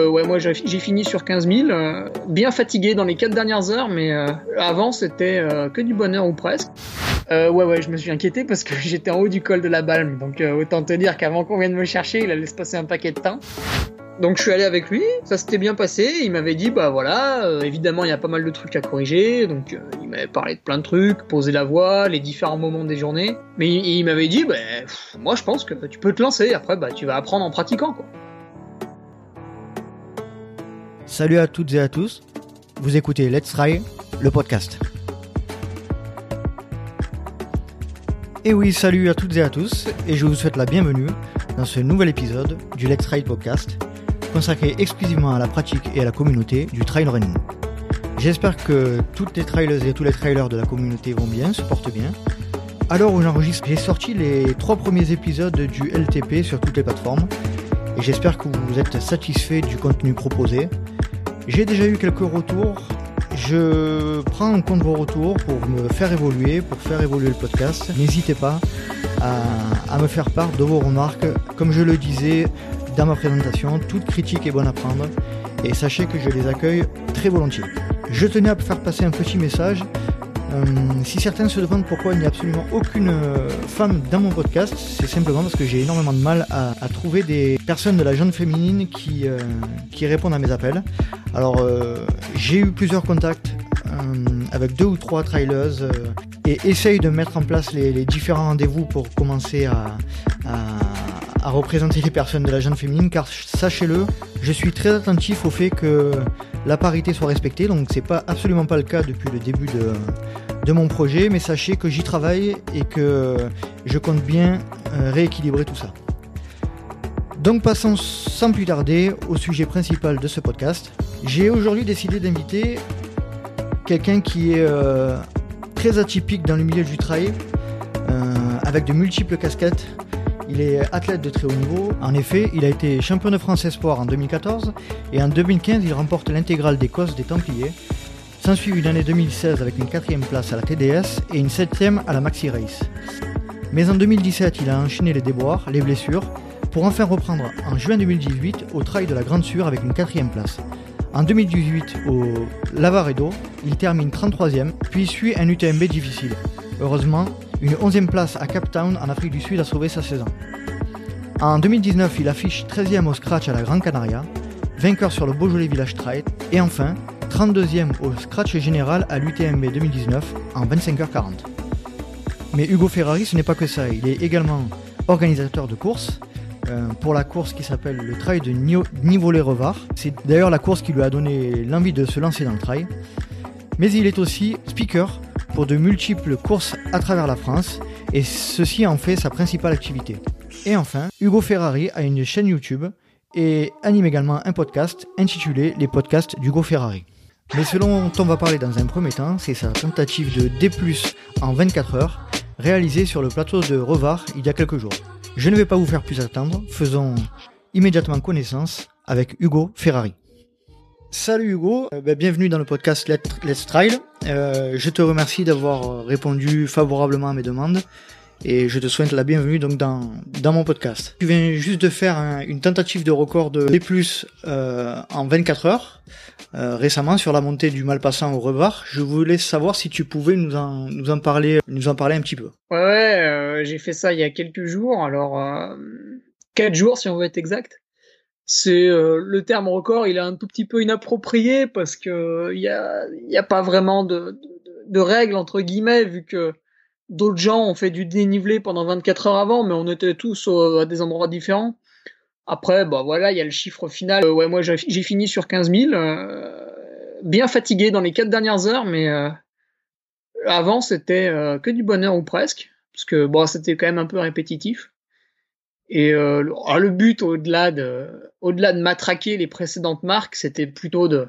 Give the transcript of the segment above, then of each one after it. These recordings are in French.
Euh, ouais, moi j'ai fini sur 15 000, euh, bien fatigué dans les 4 dernières heures, mais euh, avant c'était que du bonheur ou presque. ouais, ouais, je me suis inquiété parce que j'étais en haut du col de la Balme, donc autant te dire qu'avant qu'on vienne me chercher, il allait se passer un paquet de temps. Donc je suis allé avec lui, ça s'était bien passé, il m'avait dit bah voilà, évidemment il y a pas mal de trucs à corriger, donc il m'avait parlé de plein de trucs, poser la voix, les différents moments des journées, mais il, m'avait dit bah moi je pense que tu peux te lancer, après bah tu vas apprendre en pratiquant quoi. Salut à toutes et à tous, vous écoutez Let's Try, le podcast. Et oui, salut à toutes et à tous, et je vous souhaite la bienvenue dans ce nouvel épisode du Let's Try podcast, consacré exclusivement à la pratique et à la communauté du trail running. J'espère que toutes les trailers et tous les trailers de la communauté vont bien, se portent bien. Alors où j'enregistre, j'ai sorti les trois premiers épisodes du LTP sur toutes les plateformes, et j'espère que vous êtes satisfait du contenu proposé. J'ai déjà eu quelques retours. Je prends en compte vos retours pour me faire évoluer, pour faire évoluer le podcast. N'hésitez pas à, me faire part de vos remarques. Comme je le disais dans ma présentation, toute critique est bonne à prendre et sachez que je les accueille très volontiers. Je tenais à faire passer un petit message. Euh, si certains se demandent pourquoi il n'y a absolument aucune euh, femme dans mon podcast, c'est simplement parce que j'ai énormément de mal à, trouver des personnes de la jeune féminine qui, euh, qui répondent à mes appels. Alors, j'ai eu plusieurs contacts avec deux ou trois trailers et essaye de mettre en place les, différents rendez-vous pour commencer à, à, représenter les personnes de la jeune féminine, car sachez-le, je suis très attentif au fait que la parité soit respectée, donc c'est pas absolument pas le cas depuis le début de, de mon projet, mais sachez que j'y travaille et que je compte bien euh, rééquilibrer tout ça. Donc passons sans plus tarder au sujet principal de ce podcast. J'ai aujourd'hui décidé d'inviter quelqu'un qui est euh, très atypique dans le milieu du trail, euh, avec de multiples casquettes. Il est athlète de très haut niveau. En effet, il a été champion de France Espoir en 2014 et en 2015, il remporte l'intégrale d'Écosse des Templiers. S'ensuit une année 2016 avec une quatrième place à la TDS et une septième à la Maxi Race. Mais en 2017, il a enchaîné les déboires, les blessures, pour enfin reprendre en juin 2018 au Trail de la Grande Sûre avec une quatrième place. En 2018, au Lavaredo, il termine 33e, puis suit un UTMB difficile. Heureusement, une 11e place à Cape Town en Afrique du Sud a sauvé sa saison. En 2019, il affiche 13e au scratch à la Gran Canaria, vainqueur sur le Beaujolais Village Trail, et enfin 32e au scratch général à l'UTMB 2019 en 25h40. Mais Hugo Ferrari, ce n'est pas que ça, il est également organisateur de courses, euh, pour la course qui s'appelle le Trail de Nivolet-Revard. C'est d'ailleurs la course qui lui a donné l'envie de se lancer dans le trail. Mais il est aussi speaker pour de multiples courses à travers la France et ceci en fait sa principale activité. Et enfin, Hugo Ferrari a une chaîne YouTube et anime également un podcast intitulé Les podcasts d'Hugo Ferrari. Mais ce dont on va parler dans un premier temps, c'est sa tentative de D+, en 24 heures, réalisée sur le plateau de Revard il y a quelques jours. Je ne vais pas vous faire plus attendre, faisons immédiatement connaissance avec Hugo Ferrari. Salut Hugo, euh, ben, bienvenue dans le podcast Let's Trail. Euh, je te remercie d'avoir répondu favorablement à mes demandes et je te souhaite la bienvenue donc dans, mon podcast. Tu viens juste de faire une tentative de record de D+, euh, en 24 heures euh, récemment sur la montée du Malpassant au Revar. Je voulais savoir si tu pouvais nous en, parler un petit peu. Ouais, ouais j'ai fait ça il y a quelques jours. Alors euh, quatre jours si on veut être exact. C'est euh, le terme record, il est un tout petit peu inapproprié parce que il y a, pas vraiment de, règles entre guillemets vu que D'autres gens ont fait du dénivelé pendant 24 heures avant, mais on était tous à des endroits différents. Après, bah voilà, il y a le chiffre final. Euh, ouais, moi j'ai fini sur 15 000, euh, bien fatigué dans les quatre dernières heures, mais euh, avant c'était que du bonheur ou presque, parce que bon, c'était quand même un peu répétitif. Et ah, le but au-delà de, au-delà de matraquer les précédentes marques, c'était plutôt de,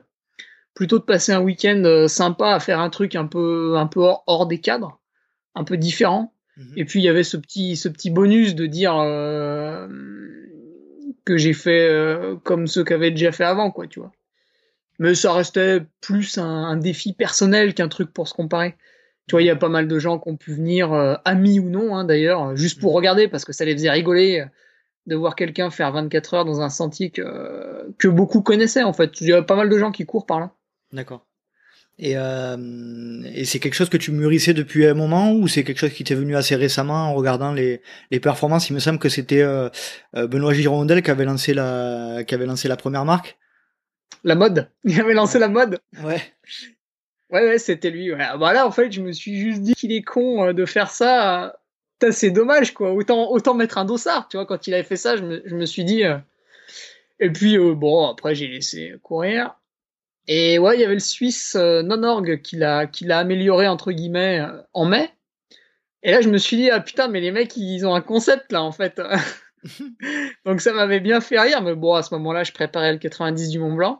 plutôt de passer un week-end sympa à faire un truc un peu, un peu hors des cadres un peu différent. Mhm. Et puis il y avait ce petit, ce petit bonus de dire euh, que j'ai fait euh, comme ceux qu'avaient déjà fait avant, quoi, tu vois. Mais ça restait plus un, défi personnel qu'un truc pour se comparer. Tu vois, il y a pas mal de gens qui ont pu venir, euh, amis ou non, hein, d'ailleurs, juste pour mhm. regarder parce que ça les faisait rigoler de voir quelqu'un faire 24 heures dans un sentier que, que beaucoup connaissaient en fait. Il y a pas mal de gens qui courent par là. D'accord. Et, euh, et c'est quelque chose que tu mûrissais depuis un moment ou c'est quelque chose qui t'est venu assez récemment en regardant les, les performances? Il me semble que c'était euh, euh Benoît Girondel qui avait lancé la qui avait lancé la première marque. La mode. Il avait lancé la mode. Ouais. Ouais ouais, c'était lui. Ouais. Voilà, en fait, je me suis juste dit qu'il est con euh, de faire ça. C'est dommage quoi. Autant autant mettre un dossard. Tu vois, quand il avait fait ça, je me, je me suis dit. Euh, et puis bon, après j'ai laissé courir. Et ouais, il y avait le Suisse euh, Nonorg qui l'a qui l'a amélioré entre guillemets euh, en mai. Et là, je me suis dit ah putain, mais les mecs ils ont un concept là en fait. Donc ça m'avait bien fait rire, mais bon à ce moment-là, je préparais le 90 du Mont Blanc,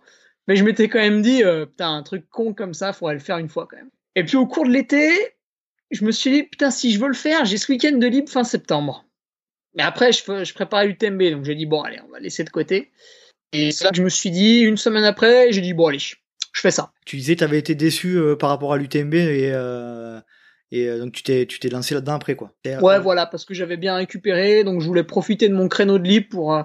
mais je m'étais quand même dit euh, putain un truc con comme ça, faudrait le faire une fois quand même. Et puis au cours de l'été, je me suis dit putain si je veux le faire, j'ai ce week-end de libre fin septembre. Mais après, je, je préparais l'UTMB, donc j'ai dit bon allez, on va laisser de côté. Et c'est là que je me suis dit, une semaine après, j'ai dit, bon, allez, je fais ça. Tu disais, tu avais été déçu euh, par rapport à l'UTMB et, euh, et euh, donc tu t'es, tu t'es lancé là-dedans après, quoi. Ouais, voilà, parce que j'avais bien récupéré, donc je voulais profiter de mon créneau de libre pour,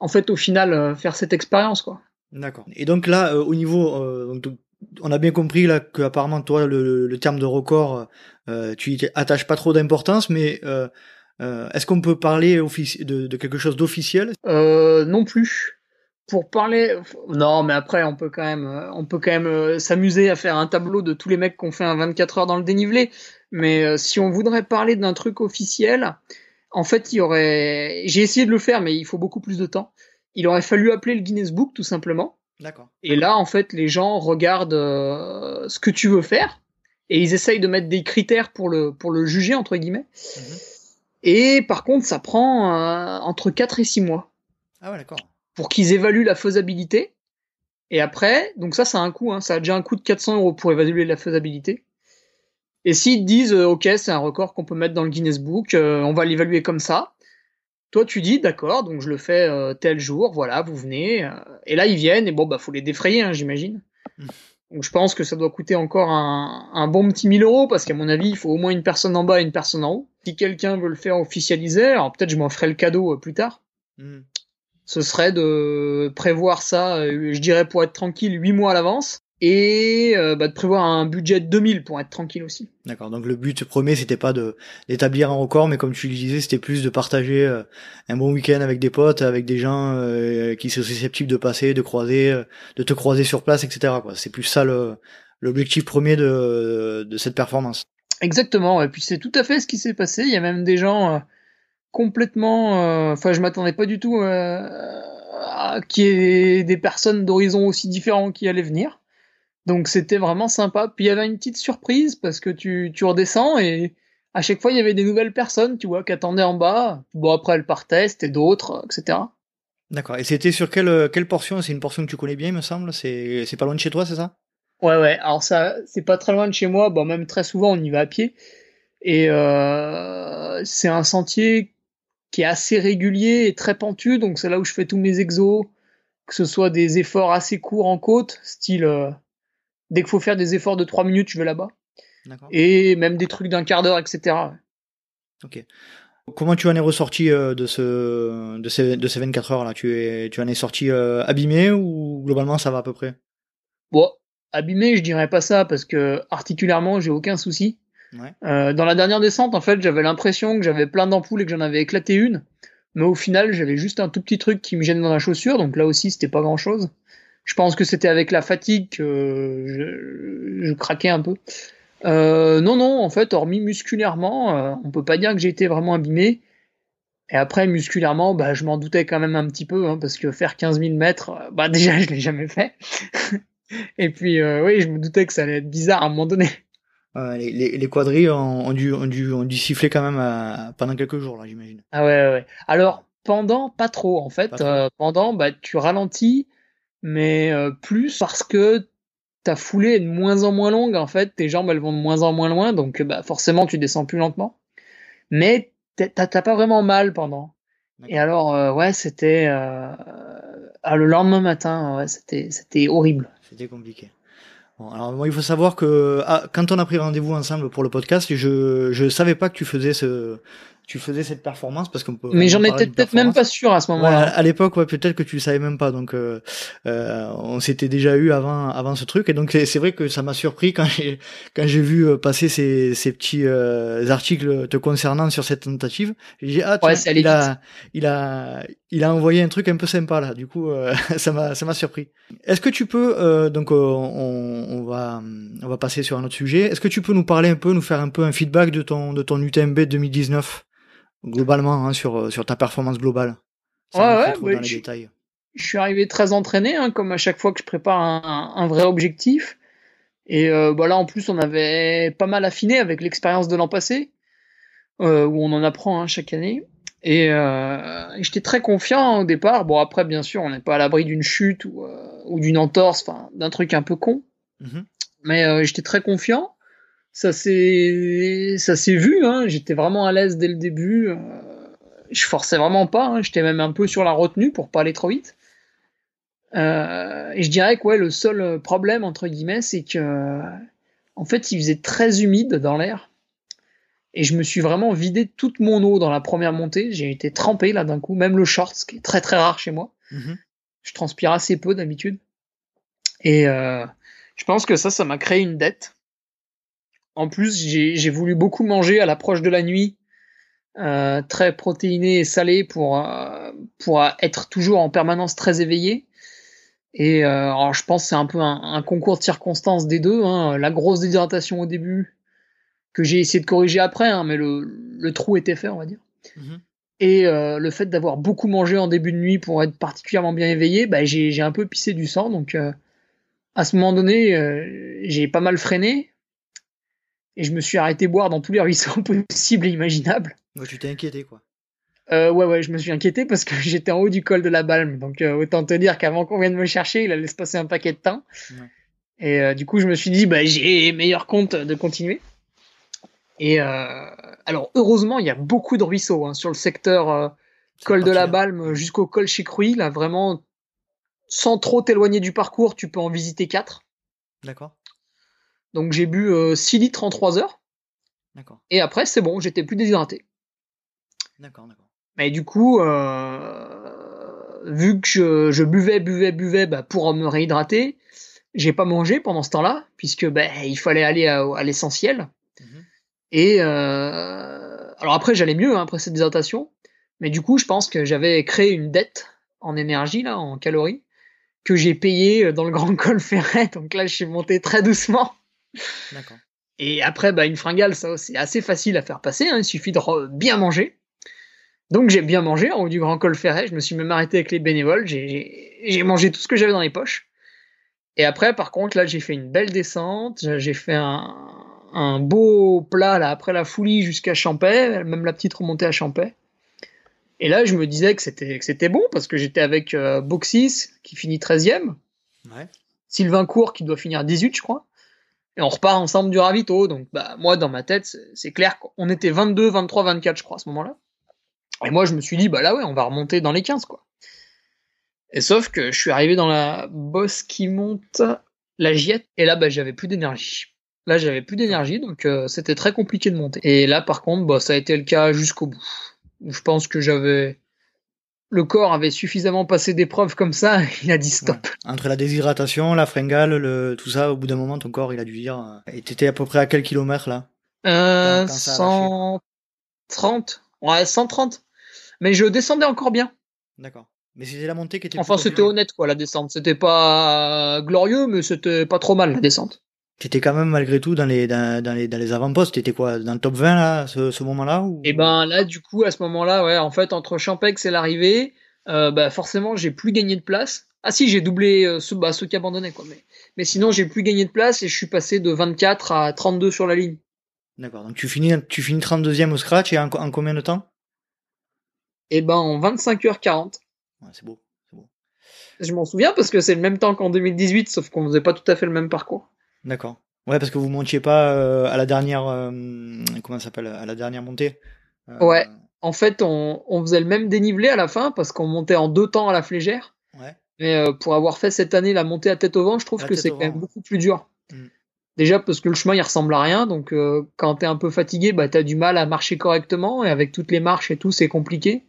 en fait, au final, faire cette expérience, quoi. D'accord. Et donc là, au niveau, donc, on a bien compris là que apparemment toi, le, le terme de record, tu y attaches pas trop d'importance, mais est-ce qu'on peut parler de, de quelque chose d'officiel? Non plus pour parler, non, mais après on peut quand même, euh, on peut quand même euh, s'amuser à faire un tableau de tous les mecs qui ont fait un 24 heures dans le dénivelé. Mais euh, si on voudrait parler d'un truc officiel, en fait, il y aurait, j'ai essayé de le faire, mais il faut beaucoup plus de temps. Il aurait fallu appeler le Guinness Book tout simplement. D'accord. Et là, en fait, les gens regardent ce que tu veux faire et ils essayent de mettre des critères pour le pour le juger entre guillemets. Mhm. Et par contre, ça prend entre 4 et 6 mois. Ah ouais, d'accord pour qu'ils évaluent la faisabilité. Et après, donc ça, ça a un coût, hein, ça a déjà un coût de 400 euros pour évaluer la faisabilité. Et s'ils disent, euh, ok, c'est un record qu'on peut mettre dans le Guinness Book, euh, on va l'évaluer comme ça. Toi, tu dis, d'accord, donc je le fais euh, tel jour, voilà, vous venez. et là, ils viennent, et bon, bah, faut les défrayer, hein, j'imagine. Mmh. Donc je pense que ça doit coûter encore un, un bon petit 1000 euros, parce qu'à mon avis, il faut au moins une personne en bas et une personne en haut. Si quelqu'un veut le faire officialiser, alors peut-être je m'en ferai le cadeau plus tard. Mmh ce serait de prévoir ça, euh, je dirais pour être tranquille, 8 mois à l'avance. Et euh, bah, de prévoir un budget de 2000 pour être tranquille aussi. D'accord. Donc le but premier, c'était pas de d'établir un record, mais comme tu le disais, c'était plus de partager euh, un bon week-end avec des potes, avec des gens qui sont susceptibles de passer, de croiser, de te croiser sur place, etc. C'est plus ça l'objectif premier de, de cette performance. Exactement. Et puis c'est tout à fait ce qui s'est passé. Il y a même des gens complètement. Euh, enfin, je m'attendais pas du tout euh, à qu'il y ait des personnes d'horizons aussi différents qui allaient venir. Donc c'était vraiment sympa. Puis il y avait une petite surprise parce que tu, tu redescends et à chaque fois il y avait des nouvelles personnes, tu vois, qui attendaient en bas. Bon après elles partaient, c'était d'autres, etc. D'accord. Et c'était sur quelle, quelle portion? C'est une portion que tu connais bien, il me semble. C'est, c'est pas loin de chez toi, c'est ça? Ouais, ouais. Alors ça, c'est pas très loin de chez moi. Bon, même très souvent on y va à pied. Et euh, c'est un sentier qui est assez régulier et très pentu, donc c'est là où je fais tous mes exos, que ce soit des efforts assez courts en côte, style euh, dès qu'il faut faire des efforts de 3 minutes, je vais là-bas. Et même des trucs d'un quart d'heure, etc. Ok. Comment tu en es ressorti euh, de, ce, de, ces, de ces 24 heures là tu, es, tu en es sorti euh, abîmé ou globalement ça va à peu près? Bon, abîmé, je dirais pas ça parce que articulairement, j'ai aucun souci. Euh, dans la dernière descente, en fait, j'avais l'impression que j'avais plein d'ampoules et que j'en avais éclaté une. Mais au final, j'avais juste un tout petit truc qui me gêne dans la chaussure, donc là aussi, c'était pas grand chose. Je pense que c'était avec la fatigue que je, craquais un peu. Euh, non, non, en fait, hormis musculairement, euh, on peut pas dire que j'ai été vraiment abîmé. Et après, musculairement, bah, je m'en doutais quand même un petit peu, hein, parce que faire 15 000 mètres, bah, déjà, je l'ai jamais fait. Et puis, oui, je me doutais que ça allait être bizarre à un moment donné les, les, les, quadrilles ont, dû, ont, dû, ont dû siffler quand même euh, pendant quelques jours, là, j'imagine. Ah ouais, ouais. Alors, pendant, pas trop, en fait. Euh, pendant, bah, tu ralentis, mais euh, plus parce que ta foulée est de moins en moins longue, en fait. Tes jambes, elles vont de moins en moins loin, donc bah, forcément, tu descends plus lentement. Mais t'as pas vraiment mal pendant. Et alors, ouais, c'était... Ah, le lendemain matin, ouais, c'était horrible. C'était compliqué. Bon, alors moi, il faut savoir que ah, quand on a pris rendez-vous ensemble pour le podcast, je je savais pas que tu faisais ce tu faisais cette performance parce qu'on peut. Mais j'en étais peut-être même pas sûr à ce moment-là. à l'époque, ouais, peut-être que tu le savais même pas. Donc, euh, euh, on s'était déjà eu avant, avant ce truc. Et donc, c'est vrai que ça m'a surpris quand j'ai, quand j'ai vu euh, passer ces, ces petits euh, articles te concernant sur cette tentative. J'ai dit ah, tiens, il a, il a, il a envoyé un truc un peu sympa là. Du coup, euh, ça m'a, ça m'a surpris. Est-ce que tu peux, donc, on, on va, on va passer sur un autre sujet. Est-ce que tu peux nous parler un peu, nous faire un peu un feedback de ton, de ton UTMB 2019? Globalement hein, sur, euh, sur ta performance globale. ouais, ouais, je, je, suis arrivé très entraîné, hein, comme à chaque fois que je prépare un, un vrai objectif. Et euh, bah là, en plus, on avait pas mal affiné avec l'expérience de l'an passé, euh, où on en apprend hein, chaque année. Et, euh, j'étais très confiant au départ. Bon, après, bien sûr, on n'est pas à l'abri d'une chute ou, ou d'une entorse, enfin, d'un truc un peu con. Mm-hmm. Mais j'étais très confiant ça s'est ça s'est vu hein. j'étais vraiment à l'aise dès le début euh, je forçais vraiment pas hein. j'étais même un peu sur la retenue pour pas aller trop vite. Euh, et je dirais que ouais le seul problème entre guillemets c'est que en fait il faisait très humide dans l'air. Et je me suis vraiment vidé toute mon eau dans la première montée. J'ai été trempé là d'un coup. Même le short ce qui est très très rare chez moi. Mm-hmm. je transpire assez peu d'habitude. Et euh, je pense que ça ça m'a créé une dette en plus, j'ai voulu beaucoup manger à l'approche de la nuit, euh, très protéiné et salé pour, euh, pour être toujours en permanence très éveillé. Et euh, alors je pense que c'est un peu un, concours de circonstances des deux. Hein. La grosse déshydratation au début, que j'ai essayé de corriger après, hein, mais le, le, trou était fait, on va dire. Mm-hmm. Et euh, le fait d'avoir beaucoup mangé en début de nuit pour être particulièrement bien éveillé, bah, j'ai un peu pissé du sang. Donc euh, à ce moment donné, j'ai pas mal freiné et je me suis arrêté boire dans tous les ruisseaux possibles et imaginables. Ouais, tu t'es inquiété quoi. Euh, ouais, ouais, je me suis inquiété parce que j'étais en haut du col de la Balme. Donc euh, autant te dire qu'avant qu'on vienne me chercher, il allait se passer un paquet de temps. Ouais. Et euh, du coup, je me suis dit, bah, j'ai meilleur compte de continuer. Et euh, alors, heureusement, il y a beaucoup de ruisseaux hein, sur le secteur col de la Balme jusqu'au col Chicruy. Là, vraiment, sans trop t'éloigner du parcours, tu peux en visiter quatre. D'accord. Donc j'ai bu 6 euh, litres en 3 heures. D'accord. Et après, c'est bon, j'étais plus déshydraté. D'accord, d'accord. Mais du coup, euh, vu que je, buvais, buvais, buvais bah, pour me réhydrater, j'ai pas mangé pendant ce temps-là, puisque bah, il fallait aller à, l'essentiel. Mhm. Et euh, alors après, j'allais mieux hein, après cette déshydratation. Mais du coup, je pense que j'avais créé une dette en énergie, là, en calories, que j'ai payé dans le grand col ferret. Donc là, je suis monté très doucement. D'accord. Et après, bah, une fringale, ça, c'est assez facile à faire passer. Hein, il suffit de bien manger. Donc j'ai bien mangé en haut du grand col ferret. Je me suis même arrêté avec les bénévoles. J'ai mangé tout ce que j'avais dans les poches. Et après, par contre, là, j'ai fait une belle descente. J'ai fait un, un, beau plat là après la foulie jusqu'à Champais, même la petite remontée à Champais. Et là, je me disais que c'était que c'était bon parce que j'étais avec euh, Boxis qui finit 13e. Ouais. Sylvain Court qui doit finir 18, je crois et on repart ensemble du ravito. Donc, bah, moi, dans ma tête, c'est clair qu'on était 22, 23, 24, je crois, à ce moment-là. Et moi, je me suis dit, bah là, ouais, on va remonter dans les 15, quoi. Et sauf que je suis arrivé dans la bosse qui monte la giette, et là, bah, j'avais plus d'énergie. Là, j'avais plus d'énergie, donc euh, c'était très compliqué de monter. Et là, par contre, bah, ça a été le cas jusqu'au bout. Je pense que j'avais le corps avait suffisamment passé d'épreuves comme ça, il a dit stop. Entre la déshydratation, la fringale, le, tout ça, au bout d'un moment, ton corps, il a dû dire. Euh, et t'étais à peu près à quel kilomètre là? Euh, 130. Ouais, 130. Mais je descendais encore bien. D'accord. Mais c'était la montée qui était. Enfin, c'était honnête quoi, la descente. C'était pas glorieux, mais c'était pas trop mal la descente. T'étais quand même malgré tout dans les dans, dans les dans les avant-postes. T'étais quoi dans le top 20 là, ce, ce moment-là ou... Et eh ben là, du coup, à ce moment-là, ouais, en fait, entre Champex et l'arrivée, euh, bah forcément, j'ai plus gagné de place. Ah si, j'ai doublé euh, ceux, bah, ceux qui abandonnaient quoi. Mais mais sinon, j'ai plus gagné de place et je suis passé de 24 à 32 sur la ligne. D'accord. Donc tu finis tu finis 32e au scratch et en, en combien de temps? Et eh ben en 25h40. Ouais, c'est beau, c'est beau. Je m'en souviens parce que c'est le même temps qu'en 2018, sauf qu'on faisait pas tout à fait le même parcours. D'accord. Ouais, parce que vous montiez pas euh, à la dernière, euh, comment ça s'appelle, à la dernière montée. Euh, ouais. En fait, on, on, faisait le même dénivelé à la fin parce qu'on montait en deux temps à la flégère. Ouais. Mais pour avoir fait cette année la montée à tête au vent, je trouve que c'est quand même beaucoup plus dur. Mm. Déjà parce que le chemin il ressemble à rien, donc quand t'es un peu fatigué, bah t'as du mal à marcher correctement et avec toutes les marches et tout c'est compliqué.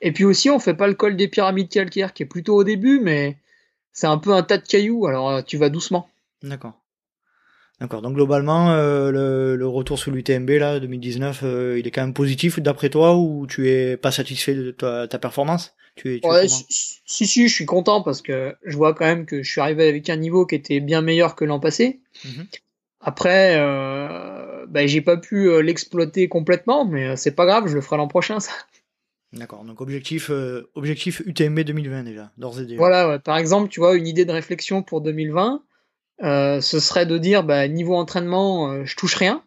Et puis aussi on fait pas le col des pyramides calcaires qui est plutôt au début, mais c'est un peu un tas de cailloux, alors tu vas doucement. D'accord. D'accord. Donc globalement, euh, le, le, retour sur l'UTMB là 2019, euh, il est quand même positif d'après toi ou tu es pas satisfait de ta, ta performance? Tu es, tu ouais, si, si, si, je suis content parce que je vois quand même que je suis arrivé avec un niveau qui était bien meilleur que l'an passé. Mm-hmm. Après, euh, bah, j'ai pas pu euh, l'exploiter complètement, mais c'est pas grave, je le ferai l'an prochain ça. D'accord, donc objectif, objectif UTMB 2020 déjà, d'ores et déjà. Voilà, ouais. par exemple, tu vois, une idée de réflexion pour 2020, euh, ce serait de dire, bah, niveau entraînement, euh, je touche rien.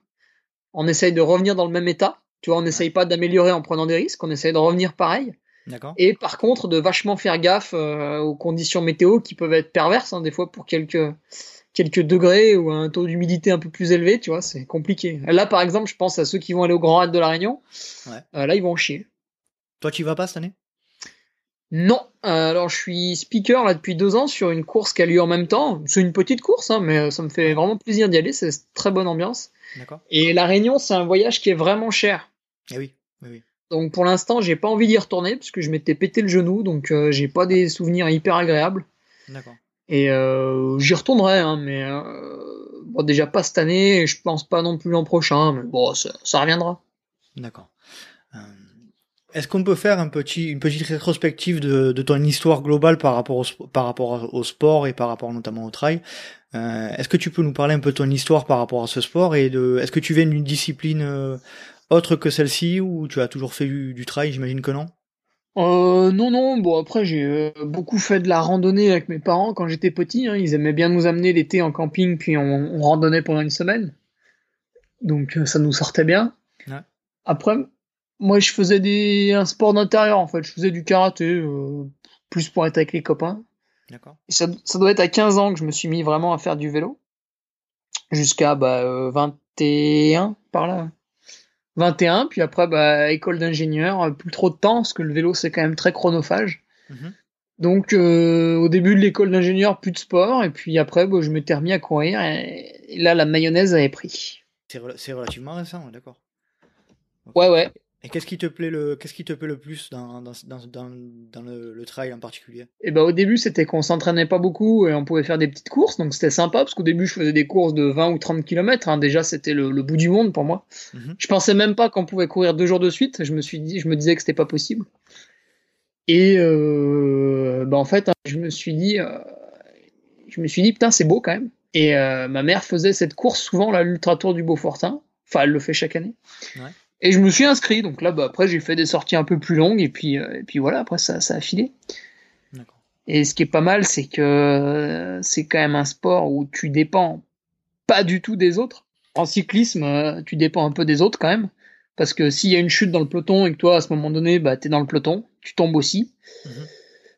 On essaye de revenir dans le même état. Tu vois, on n'essaye pas d'améliorer en prenant des risques, on essaye de revenir pareil. Et par contre, de vachement faire gaffe euh, aux conditions météo qui peuvent être perverses, hein, des fois pour quelques, quelques degrés ou un taux d'humidité un peu plus élevé, tu vois, c'est compliqué. Là, par exemple, je pense à ceux qui vont aller au Grand Raid de la Réunion. Ouais. Là, ils vont chier. Toi, tu y vas pas cette année? Non, euh, alors je suis speaker là depuis deux ans sur une course qui a lieu en même temps. C'est une petite course, hein, mais ça me fait vraiment plaisir d'y aller. C'est très bonne ambiance. Et la Réunion, c'est un voyage qui est vraiment cher. Eh oui, oui, oui. Donc pour l'instant, j'ai pas envie d'y retourner parce que je m'étais pété le genou, donc euh, j'ai pas des souvenirs hyper agréables. D'accord. Et euh, j'y retournerai, hein, mais bon, déjà pas cette année, et je pense pas non plus l'an prochain, mais bon, ça, ça reviendra. D'accord. Est-ce qu'on peut faire un petit, une petite rétrospective de, de ton histoire globale par rapport au, par rapport au sport et par rapport notamment au trail? Euh, Est-ce que tu peux nous parler un peu de ton histoire par rapport à ce sport et de, est-ce que tu viens d'une discipline euh, autre que celle-ci ou tu as toujours fait du, du trail? J'imagine que non. Euh, non, non, bon après j'ai euh, beaucoup fait de la randonnée avec mes parents quand j'étais petit, hein. ils aimaient bien nous amener l'été en camping puis on, on, randonnait pendant une semaine, donc euh, ça nous sortait bien. Ouais. Après, moi je faisais des, un sport d'intérieur en fait, je faisais du karaté, euh, plus pour être avec les copains. D'accord. Ça, ça doit être à 15 ans que je me suis mis vraiment à faire du vélo, jusqu'à bah, 21 par là. 21, puis après, bah, école d'ingénieur, plus trop de temps, parce que le vélo, c'est quand même très chronophage. Mmh. Donc, euh, au début de l'école d'ingénieur, plus de sport, et puis après, bah, je m'étais remis à courir, et, et, là, la mayonnaise avait pris. C'est rel relativement récent, d'accord. Okay. Ouais, ouais. Et qu'est-ce qui te plaît le, qu'est-ce qui te plaît le plus dans, dans, dans, dans, dans le, le, trail en particulier? Et bah, au début, c'était qu'on s'entraînait pas beaucoup et on pouvait faire des petites courses, donc c'était sympa parce qu'au début, je faisais des courses de 20 ou 30 km. Hein. Déjà, c'était le, le, bout du monde pour moi. Mm -hmm. Je pensais même pas qu'on pouvait courir deux jours de suite. Je me suis dit, je me disais que c'était pas possible. Et euh, bah, en fait, je me suis dit, euh, je me suis dit, putain, c'est beau quand même. Et euh, ma mère faisait cette course souvent, l'ultra tour du Beaufortin. Enfin, elle le fait chaque année. Ouais. Et je me suis inscrit, donc là, bah, après, j'ai fait des sorties un peu plus longues, et puis, euh, et puis voilà, après, ça, ça a filé. Et ce qui est pas mal, c'est que c'est quand même un sport où tu dépends pas du tout des autres. En cyclisme, euh, tu dépends un peu des autres quand même. Parce que s'il y a une chute dans le peloton et que toi, à ce moment donné, bah, t'es dans le peloton, tu tombes aussi. Mmh.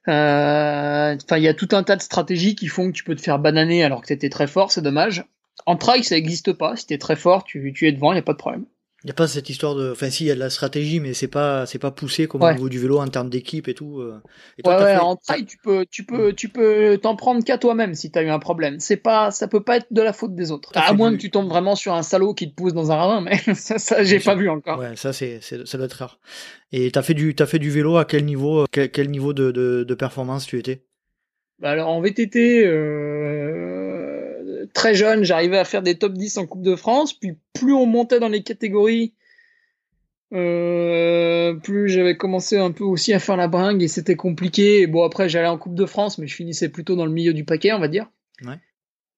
Enfin, euh, il y a tout un tas de stratégies qui font que tu peux te faire bananer alors que t'étais très fort, c'est dommage. En trail, ça n'existe pas. Si t'es très fort, tu, tu es devant, il n'y a pas de problème. Il n'y a pas cette histoire de, enfin si, il y a de la stratégie, mais c'est pas, c'est pas poussé comme ouais. au niveau du vélo en termes d'équipe et tout. euh. Et toi, ouais, ouais fait... en trail, tu peux, tu peux, tu peux t'en prendre qu'à toi-même si t'as eu un problème. C'est pas, ça peut pas être de la faute des autres. À moins du... que tu tombes vraiment sur un salaud qui te pousse dans un ravin, mais ça, ça j'ai pas vu encore. Ouais, ça c'est, ça doit être rare. Et t'as fait du, t'as fait du vélo à quel niveau, quel, quel niveau de, de, de, performance tu étais? Bah alors en VTT, euh, très jeune, j'arrivais à faire des top 10 en Coupe de France, puis plus on montait dans les catégories, euh, plus j'avais commencé un peu aussi à faire la bringue et c'était compliqué. Et bon, après, j'allais en Coupe de France, mais je finissais plutôt dans le milieu du paquet, on va dire. Ouais.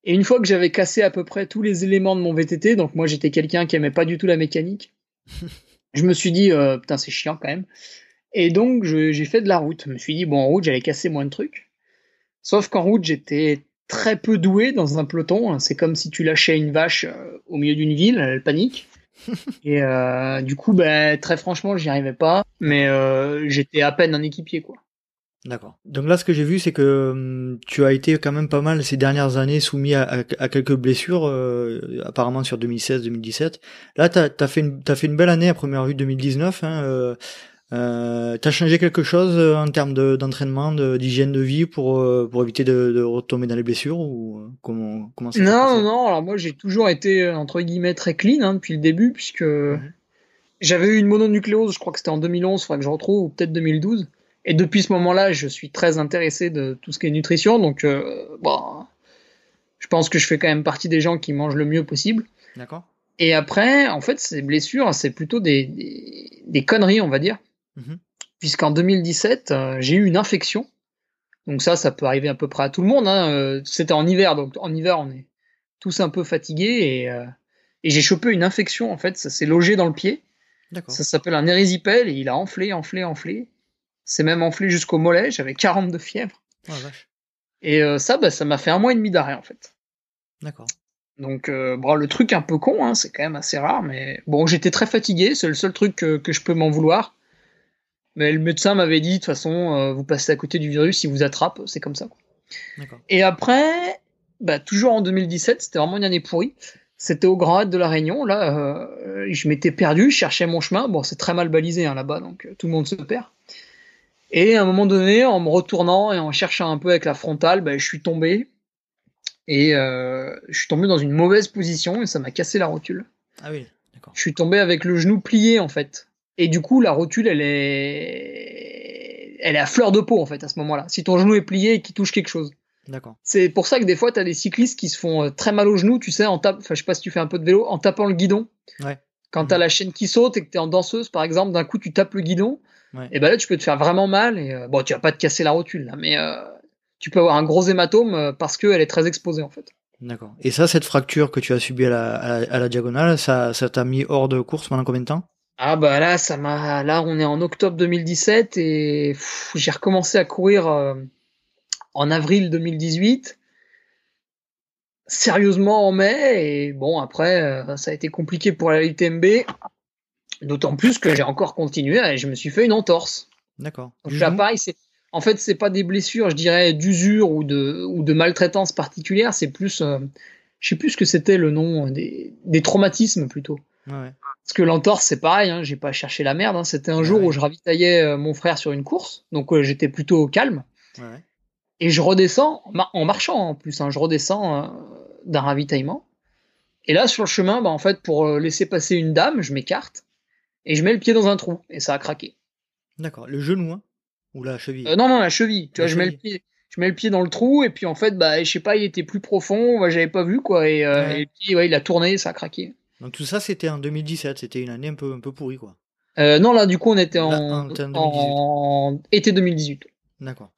Et une fois que j'avais cassé à peu près tous les éléments de mon VTT, donc moi j'étais quelqu'un qui aimait pas du tout la mécanique, je me suis dit, euh, putain, c'est chiant quand même. Et donc j'ai fait de la route. Je me suis dit, bon, en route, j'allais casser moins de trucs. Sauf qu'en route, j'étais très peu doué dans un peloton. C'est comme si tu lâchais une vache euh, au milieu d'une ville, elle panique. et euh, du coup, bah, très franchement, j'y arrivais pas, mais euh, j'étais à peine un équipier, quoi. D'accord. Donc là, ce que j'ai vu, c'est que hum, tu as été quand même pas mal ces dernières années soumis à, à, à quelques blessures, euh, apparemment sur 2016-2017. Là, t'as as fait une t'as fait une belle année à première vue 2019. Hein, Euh, T'as changé quelque chose euh, en termes d'entraînement, d'hygiène de, vie pour, euh, pour éviter de, de, retomber dans les blessures ou euh, comment, comment ça Non, non, non. Alors moi, j'ai toujours été entre guillemets très clean hein, depuis le début, puisque mhm. j'avais eu une mononucléose, je crois que c'était en 2011, il faudrait que je retrouve, ou peut-être 2012. Et depuis ce moment-là, je suis très intéressé de tout ce qui est nutrition, donc bon, je pense que je fais quand même partie des gens qui mangent le mieux possible. D'accord. Et après, en fait, ces blessures, c'est plutôt des, des, des, conneries, on va dire. Mhm. Puisqu'en 2017, euh, j'ai eu une infection. Donc ça, ça peut arriver à peu près à tout le monde. Hein. Euh, c'était en hiver, donc en hiver, on est tous un peu fatigués. Et, euh, et j'ai chopé une infection, en fait. Ça s'est logé dans le pied. Ça s'appelle un érésipèle et il a enflé, enflé, enflé. C'est même enflé jusqu'au mollet. J'avais 40 de fièvre. Oh, vache. Et ça, bah, ça m'a fait un mois et demi d'arrêt, en fait. D'accord. Donc, euh, bon, le truc un peu con, hein, c'est quand même assez rare, mais bon, j'étais très fatigué, c'est le seul truc que, que je peux m'en vouloir. Mais le médecin m'avait dit, de toute façon, euh, vous passez à côté du virus, il vous attrape, c'est comme ça. Et après, bah, toujours en 2017, c'était vraiment une année pourrie. C'était au Grand de la Réunion, là, euh, je m'étais perdu, je cherchais mon chemin. Bon, c'est très mal balisé hein, là-bas, donc tout le monde se perd. Et à un moment donné, en me retournant et en cherchant un peu avec la frontale, bah, je suis tombé et euh, je suis tombé dans une mauvaise position et ça m'a cassé la rotule. Ah oui, d'accord. Je suis tombé avec le genou plié en fait. Et du coup, la rotule, elle est, elle est à fleur de peau en fait à ce moment-là. Si ton genou est plié et qu'il touche quelque chose. D'accord. C'est pour ça que des fois, tu as des cyclistes qui se font euh, très mal au genou, tu sais, en tape, enfin, je sais pas si tu fais un peu de vélo, en tapant le guidon. Ouais. Quand tu as la chaîne qui saute et que tu es en danseuse, par exemple, d'un coup, tu tapes le guidon. Et ben là, tu peux te faire vraiment mal. Et euh, bon, tu vas pas te casser la rotule, là, mais tu peux avoir un gros hématome euh, parce qu'elle est très exposée en fait. D'accord. Et ça, cette fracture que tu as subie à la, à la, diagonale, ça, ça t'a mis hors de course pendant combien de temps? Ah bah là, ça m'a. Là, on est en octobre 2017 et j'ai recommencé à courir euh, en avril 2018. Sérieusement en mai et bon après, euh, ça a été compliqué pour la UTMB. D'autant plus que j'ai encore continué et je me suis fait une entorse. D'accord. Donc là, pareil, c'est en fait, c'est pas des blessures, je dirais, d'usure ou de, ou de maltraitance particulière, c'est plus, euh, je sais plus ce que c'était le nom, euh, des, des traumatismes plutôt. Ouais. Parce que l'entorse, c'est pareil, hein, j'ai pas cherché la merde. Hein. C'était un jour où je ravitaillais euh, mon frère sur une course, donc j'étais plutôt calme. Ouais. Et je redescends, en marchant en plus, hein, je redescends d'un ravitaillement. Et là, sur le chemin, bah, en fait, pour laisser passer une dame, je m'écarte et je mets le pied dans un trou et ça a craqué. D'accord, le genou, hein ou la cheville? Euh, Non, non, la cheville. Tu vois, je mets le pied. Je mets le pied dans le trou et puis en fait, bah, je sais pas, il était plus profond, j'avais pas vu quoi, et, euh, puis ouais, il a tourné, ça a craqué. Donc tout ça, c'était en 2017, c'était une année un peu, un peu pourrie quoi. Euh, non, là, du coup, on était en, en, été 2018. D'accord.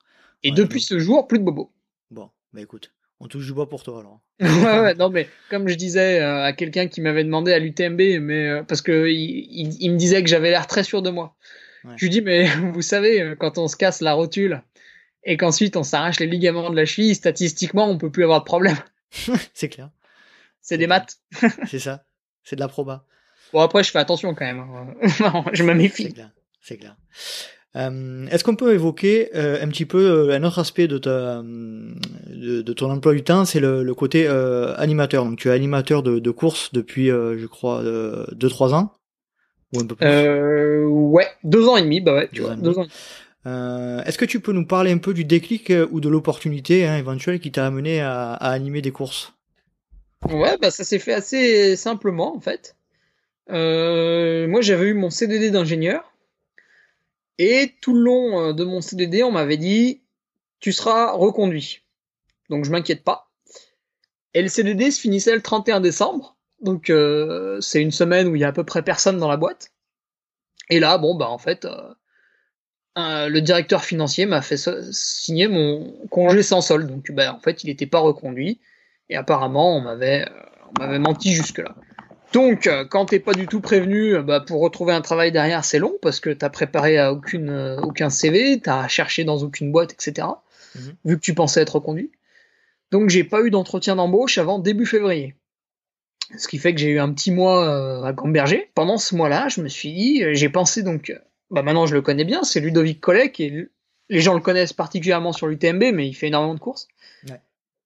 Et depuis ce jour, plus de bobo. Bon, bah écoute, on touche du bois pour toi alors. ouais, ouais, non, mais comme je disais à quelqu'un qui m'avait demandé à l'UTMB, mais parce que il, il, me disait que j'avais l'air très sûr de moi. Je lui dis, mais vous savez, euh, quand on se casse la rotule et qu'ensuite on s'arrache les ligaments de la cheville, statistiquement, on peut plus avoir de problème. c'est clair. C'est des maths. c'est ça. C'est de la proba. Bon, après, je fais attention quand même. Hein. je me méfie. C'est clair. C'est clair. Euh, Est-ce qu'on peut évoquer euh, un petit peu euh, un autre aspect de, ta, de, de, ton emploi du temps, c'est le, le, côté euh, animateur. Donc tu es animateur de, de course depuis, je crois, 2-3 ans euh, ouais, deux ans et demi, bah ouais, tu vois, deux ans. Euh, Est-ce que tu peux nous parler un peu du déclic euh, ou de l'opportunité hein, éventuelle qui t'a amené à, à, animer des courses? Ouais, bah ça s'est fait assez simplement en fait. Euh, moi, j'avais eu mon CDD d'ingénieur et tout le long euh, de mon CDD, on m'avait dit tu seras reconduit. Donc je m'inquiète pas. Et le CDD se finissait le 31 décembre. Donc euh, c'est une semaine où il y a à peu près personne dans la boîte. Et là, bon, bah en fait, le directeur financier m'a fait signer mon congé sans solde. Donc bah, en fait, il n'était pas reconduit. Et apparemment, on m'avait, euh, on m'avait menti jusque-là. Donc, quand t'es pas du tout prévenu, bah, pour retrouver un travail derrière, c'est long parce que t'as préparé à aucune, aucun CV, t'as cherché dans aucune boîte, etc. Mhm. Vu que tu pensais être reconduit. Donc, j'ai pas eu d'entretien d'embauche avant début février. Ce qui fait que j'ai eu un petit mois euh, à Gamberger. Pendant ce mois-là, je me suis dit, euh, j'ai pensé donc, euh, bah maintenant je le connais bien, c'est Ludovic Collet, et les gens le connaissent particulièrement sur l'UTMB, mais il fait énormément de courses.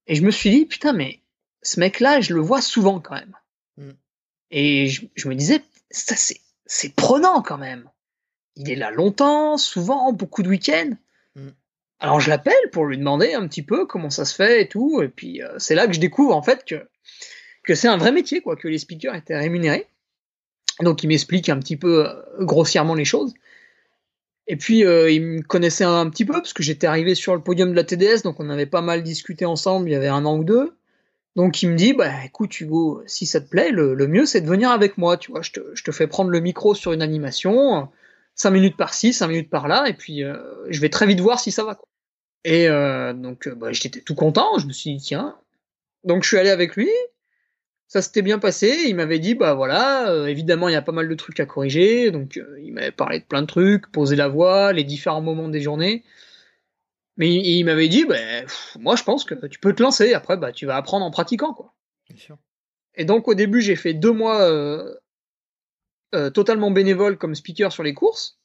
Et je me suis dit, putain, mais ce mec-là, je le vois souvent quand même. Mm. Et je, me disais, ça c'est, c'est prenant quand même. il est là longtemps, souvent, beaucoup de week-ends. Mm. Alors je l'appelle pour lui demander un petit peu comment ça se fait et tout. Et puis euh, c'est là que je découvre en fait que, que c'est un vrai métier, quoi, que les speakers étaient rémunérés. Donc il m'explique un petit peu euh, grossièrement les choses. Et puis euh, il me connaissait un petit peu parce que j'étais arrivé sur le podium de la TDS, donc on avait pas mal discuté ensemble il y avait un an ou deux. Donc il me dit, bah écoute Hugo, si ça te plaît, le, mieux c'est de venir avec moi, tu vois, je te, je te, fais prendre le micro sur une animation, 5 minutes par-ci, 5 minutes par-là, et puis euh, je vais très vite voir si ça va. Et euh, donc bah, j'étais tout content, je me suis dit, tiens. Donc je suis allé avec lui, ça s'était bien passé, il m'avait dit, bah voilà, euh, évidemment il y a pas mal de trucs à corriger, donc il m'avait parlé de plein de trucs, poser la voix, les différents moments des journées. Mais il, m'avait dit, bah, moi je pense que tu peux te lancer, après bah, tu vas apprendre en pratiquant. quoi. Bien sûr. Et donc au début j'ai fait deux mois euh, euh, totalement bénévole comme speaker sur les courses,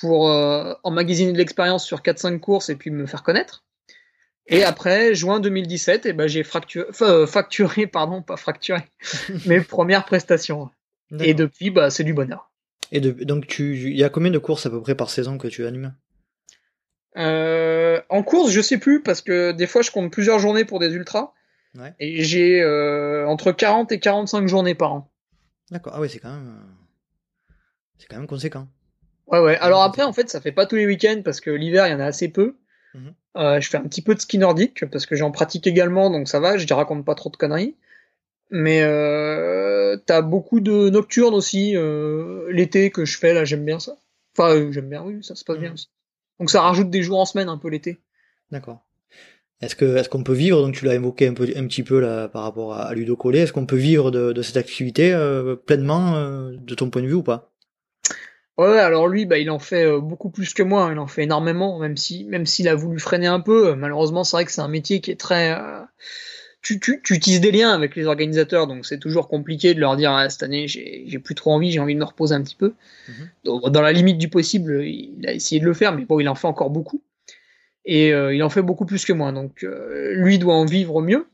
pour euh, emmagasiner de l'expérience sur 4-5 courses et puis me faire connaître. Et après, juin 2017, et ben, j'ai facturé, pardon, pas fracturé, mes premières prestations. Et depuis, bah, c'est du bonheur. Et donc, il y a combien de courses à peu près par saison que tu animes? Euh, en course, je sais plus parce que des fois je compte plusieurs journées pour des ultras. Et j'ai euh, entre 40 et 45 journées par an. D'accord. Ah ouais, c'est quand même euh, c'est quand même conséquent. Ouais ouais. Alors après en fait, ça fait pas tous les week-ends parce que l'hiver il y en a assez peu. Mhm. je fais un petit peu de ski nordique parce que j'en pratique également, donc ça va. Je raconte pas trop de conneries. Mais euh, t'as beaucoup de nocturnes aussi l'été que je fais là, j'aime bien ça. Enfin, j'aime bien, oui, ça se passe bien mhm. aussi. Donc ça rajoute des jours en semaine un peu l'été. D'accord. Est-ce que est-ce qu'on peut vivre donc tu l'as évoqué un peu un petit peu là par rapport à, Ludo Collet est-ce qu'on peut vivre de, cette activité euh, pleinement euh, de ton point de vue ou pas? Ouais alors lui bah il en fait euh, beaucoup plus que moi il en fait énormément même si même s'il a voulu freiner un peu malheureusement c'est vrai que c'est un métier qui est très tu, tu, tu utilises des liens avec les organisateurs, donc c'est toujours compliqué de leur dire ah, cette année j'ai plus trop envie, j'ai envie de me reposer un petit peu. Mhm. dans la limite du possible, il a essayé de le faire, mais bon, il en fait encore beaucoup. Et euh, il en fait beaucoup plus que moi, donc euh, lui doit en vivre mieux.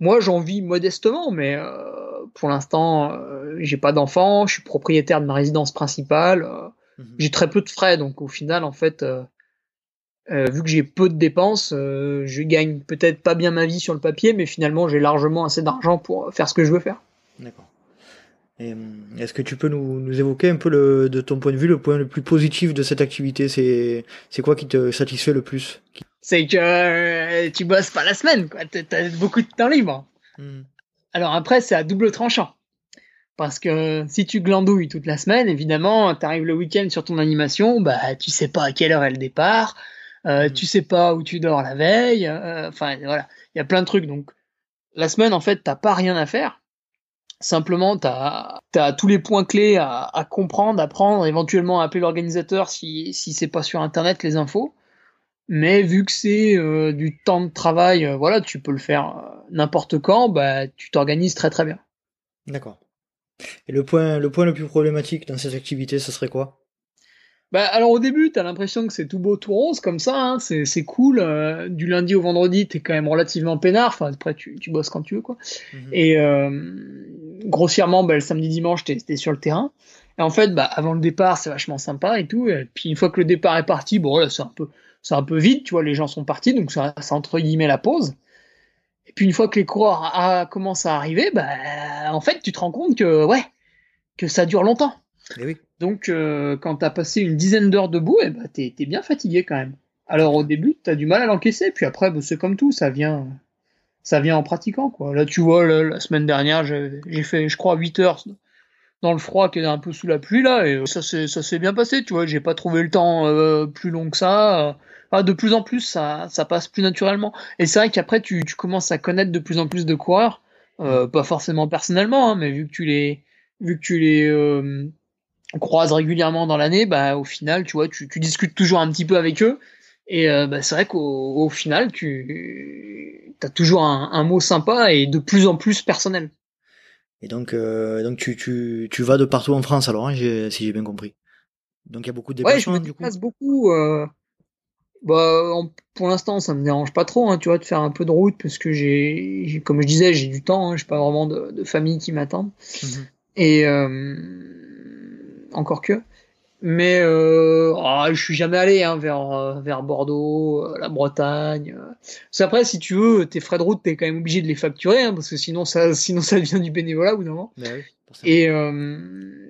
Moi, j'en vis modestement, mais euh, pour l'instant, j'ai pas d'enfant, je suis propriétaire de ma résidence principale, mhm. j'ai très peu de frais, donc au final, en fait, euh, vu que j'ai peu de dépenses, euh, je gagne peut-être pas bien ma vie sur le papier, mais finalement j'ai largement assez d'argent pour faire ce que je veux faire. D'accord. Euh, est-ce que tu peux nous, évoquer un peu le, de ton point de vue le point le plus positif de cette activité? C'est quoi qui te satisfait le plus? C'est que tu bosses pas la semaine, quoi. T'as beaucoup de temps libre. Hmm. Alors après c'est à double tranchant. Parce que si tu glandouilles toute la semaine, évidemment, t'arrives le week-end sur ton animation, bah tu sais pas à quelle heure est le départ, euh, mm. tu sais pas où tu dors la veille, euh, enfin voilà, il y a plein de trucs. Donc la semaine, en fait, t'as pas rien à faire. Simplement, t'as as tous les points clés à, à comprendre, à prendre, éventuellement à appeler l'organisateur si, si c'est pas sur internet les infos. Mais vu que c'est euh, du temps de travail, voilà, tu peux le faire n'importe quand, bah tu t'organises très très bien. D'accord. Et le point, le point le plus problématique dans cette activité, ce serait quoi? Bah, alors au début, t'as l'impression que c'est tout beau, tout rose comme ça, hein, c'est, c'est cool. Euh, du lundi au vendredi, t'es quand même relativement peinard. Enfin, après, tu, tu bosses quand tu veux, quoi. Mhm. Et euh, grossièrement, bah, le samedi, dimanche, t'es, t'es sur le terrain. Et en fait, bah, avant le départ, c'est vachement sympa et tout. Et puis une fois que le départ est parti, bon, là, c'est un peu, c'est un peu vide, tu vois, les gens sont partis, donc ça, c'est entre guillemets la pause. Et puis une fois que les coureurs a, commencent à arriver, bah, en fait, tu te rends compte que, ouais, que ça dure longtemps. Et eh oui. Donc, euh, quand t'as passé une dizaine d'heures debout, eh ben, t'es, bien fatigué quand même. Alors au début, t'as du mal à l'encaisser, puis après, bah, c'est comme tout, ça vient, ça vient en pratiquant quoi. Là, tu vois, la, semaine dernière, j'ai, fait, je crois, 8 heures dans le froid qui est un peu sous la pluie là, et ça s'est, bien passé, tu vois. J'ai pas trouvé le temps euh, plus long que ça. de plus en plus, ça, ça passe plus naturellement. Et c'est vrai qu'après, tu, tu commences à connaître de plus en plus de coureurs, euh, pas forcément personnellement, hein, mais vu que tu les, vu que tu les croise régulièrement dans l'année, bah au final, tu vois, tu, tu, discutes toujours un petit peu avec eux. Et euh, bah, c'est vrai qu'au au final, tu as toujours un, un, mot sympa et de plus en plus personnel. Et donc, euh, donc tu, tu, tu vas de partout en France alors, hein, si j'ai bien compris. Donc il y a beaucoup de déplacements. Ouais, je me déplace beaucoup. Euh, bah, pour l'instant, ça me dérange pas trop, hein, tu vois, de faire un peu de route parce que j'ai, comme je disais, j'ai du temps. Hein, j'ai pas vraiment de, de famille qui m'attend. Mhm. Et euh, encore que. Mais euh, oh, je suis jamais allé hein, vers euh, vers Bordeaux, euh, la Bretagne. Parce après, si tu veux, tes frais de route, t'es quand même obligé de les facturer, hein, parce que sinon ça sinon ça devient du bénévolat ou non. Bah oui, Et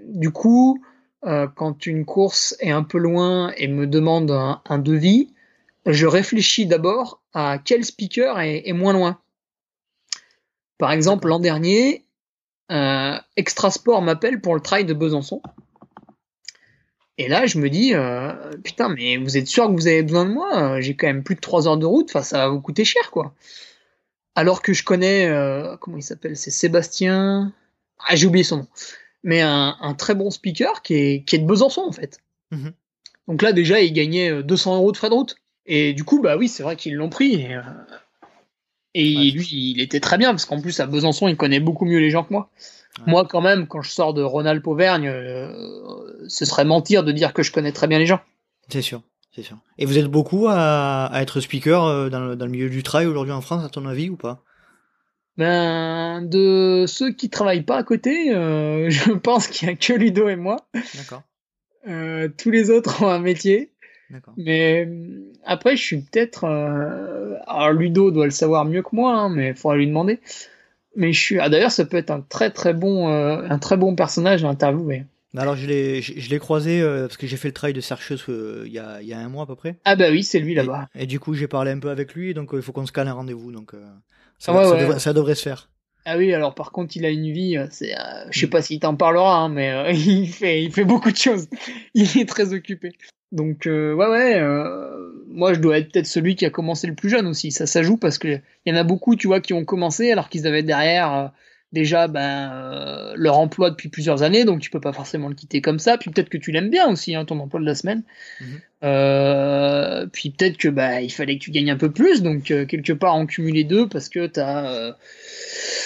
du coup, quand une course est un peu loin et me demande un, un devis, je réfléchis d'abord à quel speaker est, est moins loin. Par exemple, l'an dernier, euh, Extra Sport m'appelle pour le trail de Besançon. Et là, je me dis, euh, putain, mais vous êtes sûr que vous avez besoin de moi? J'ai quand même plus de 3 heures de route, enfin, ça va vous coûter cher, quoi. Alors que je connais, euh, comment il s'appelle? C'est Sébastien. Ah, j'ai oublié son nom. Mais un, très bon speaker qui est, qui est de Besançon, en fait. Mhm. Donc là, déjà, il gagnait 200 euros de frais de route. Et du coup, bah oui, c'est vrai qu'ils l'ont pris. Et, lui, il était très bien, parce qu'en plus, à Besançon, il connaît beaucoup mieux les gens que moi. Moi, quand même, quand je sors de Ronald Auvergne, euh, ce serait mentir de dire que je connais très bien les gens. C'est sûr, c'est sûr. Et vous êtes beaucoup à, être speaker euh, dans le, milieu du trail aujourd'hui en France, à ton avis, ou pas? Ben, de ceux qui travaillent pas à côté, euh, je pense qu'il y a que Ludo et moi. D'accord. tous les autres ont un métier. Mais après, je suis peut-être. alors, Ludo doit le savoir mieux que moi, hein, mais il faudra lui demander. Mais je suis. Ah, d'ailleurs, ça peut être un très très bon, euh, un très bon personnage à interviewer. Alors je l'ai, je, l'ai croisé euh, parce que j'ai fait le travail de chercheuse euh, il y, a, y a un mois à peu près. Ah bah oui, c'est lui là-bas. Et, du coup, j'ai parlé un peu avec lui, donc il faut qu'on se cale un rendez-vous, donc ça, ah Devrait, ça, devrait, se faire. Ah oui, alors par contre, il a une vie, c'est, je sais mm. pas s'il t'en parlera, hein, mais il fait, il fait beaucoup de choses. il est très occupé. Donc ouais ouais, moi je dois être peut-être celui qui a commencé le plus jeune aussi. Ça, ça joue parce que il y en a beaucoup, tu vois, qui ont commencé alors qu'ils avaient derrière euh, déjà ben euh, leur emploi depuis plusieurs années, donc tu peux pas forcément le quitter comme ça. Puis peut-être que tu l'aimes bien aussi, hein, ton emploi de la semaine. Mhm. Euh, puis peut-être que bah il fallait que tu gagnes un peu plus, donc quelque part en cumuler deux parce que t'as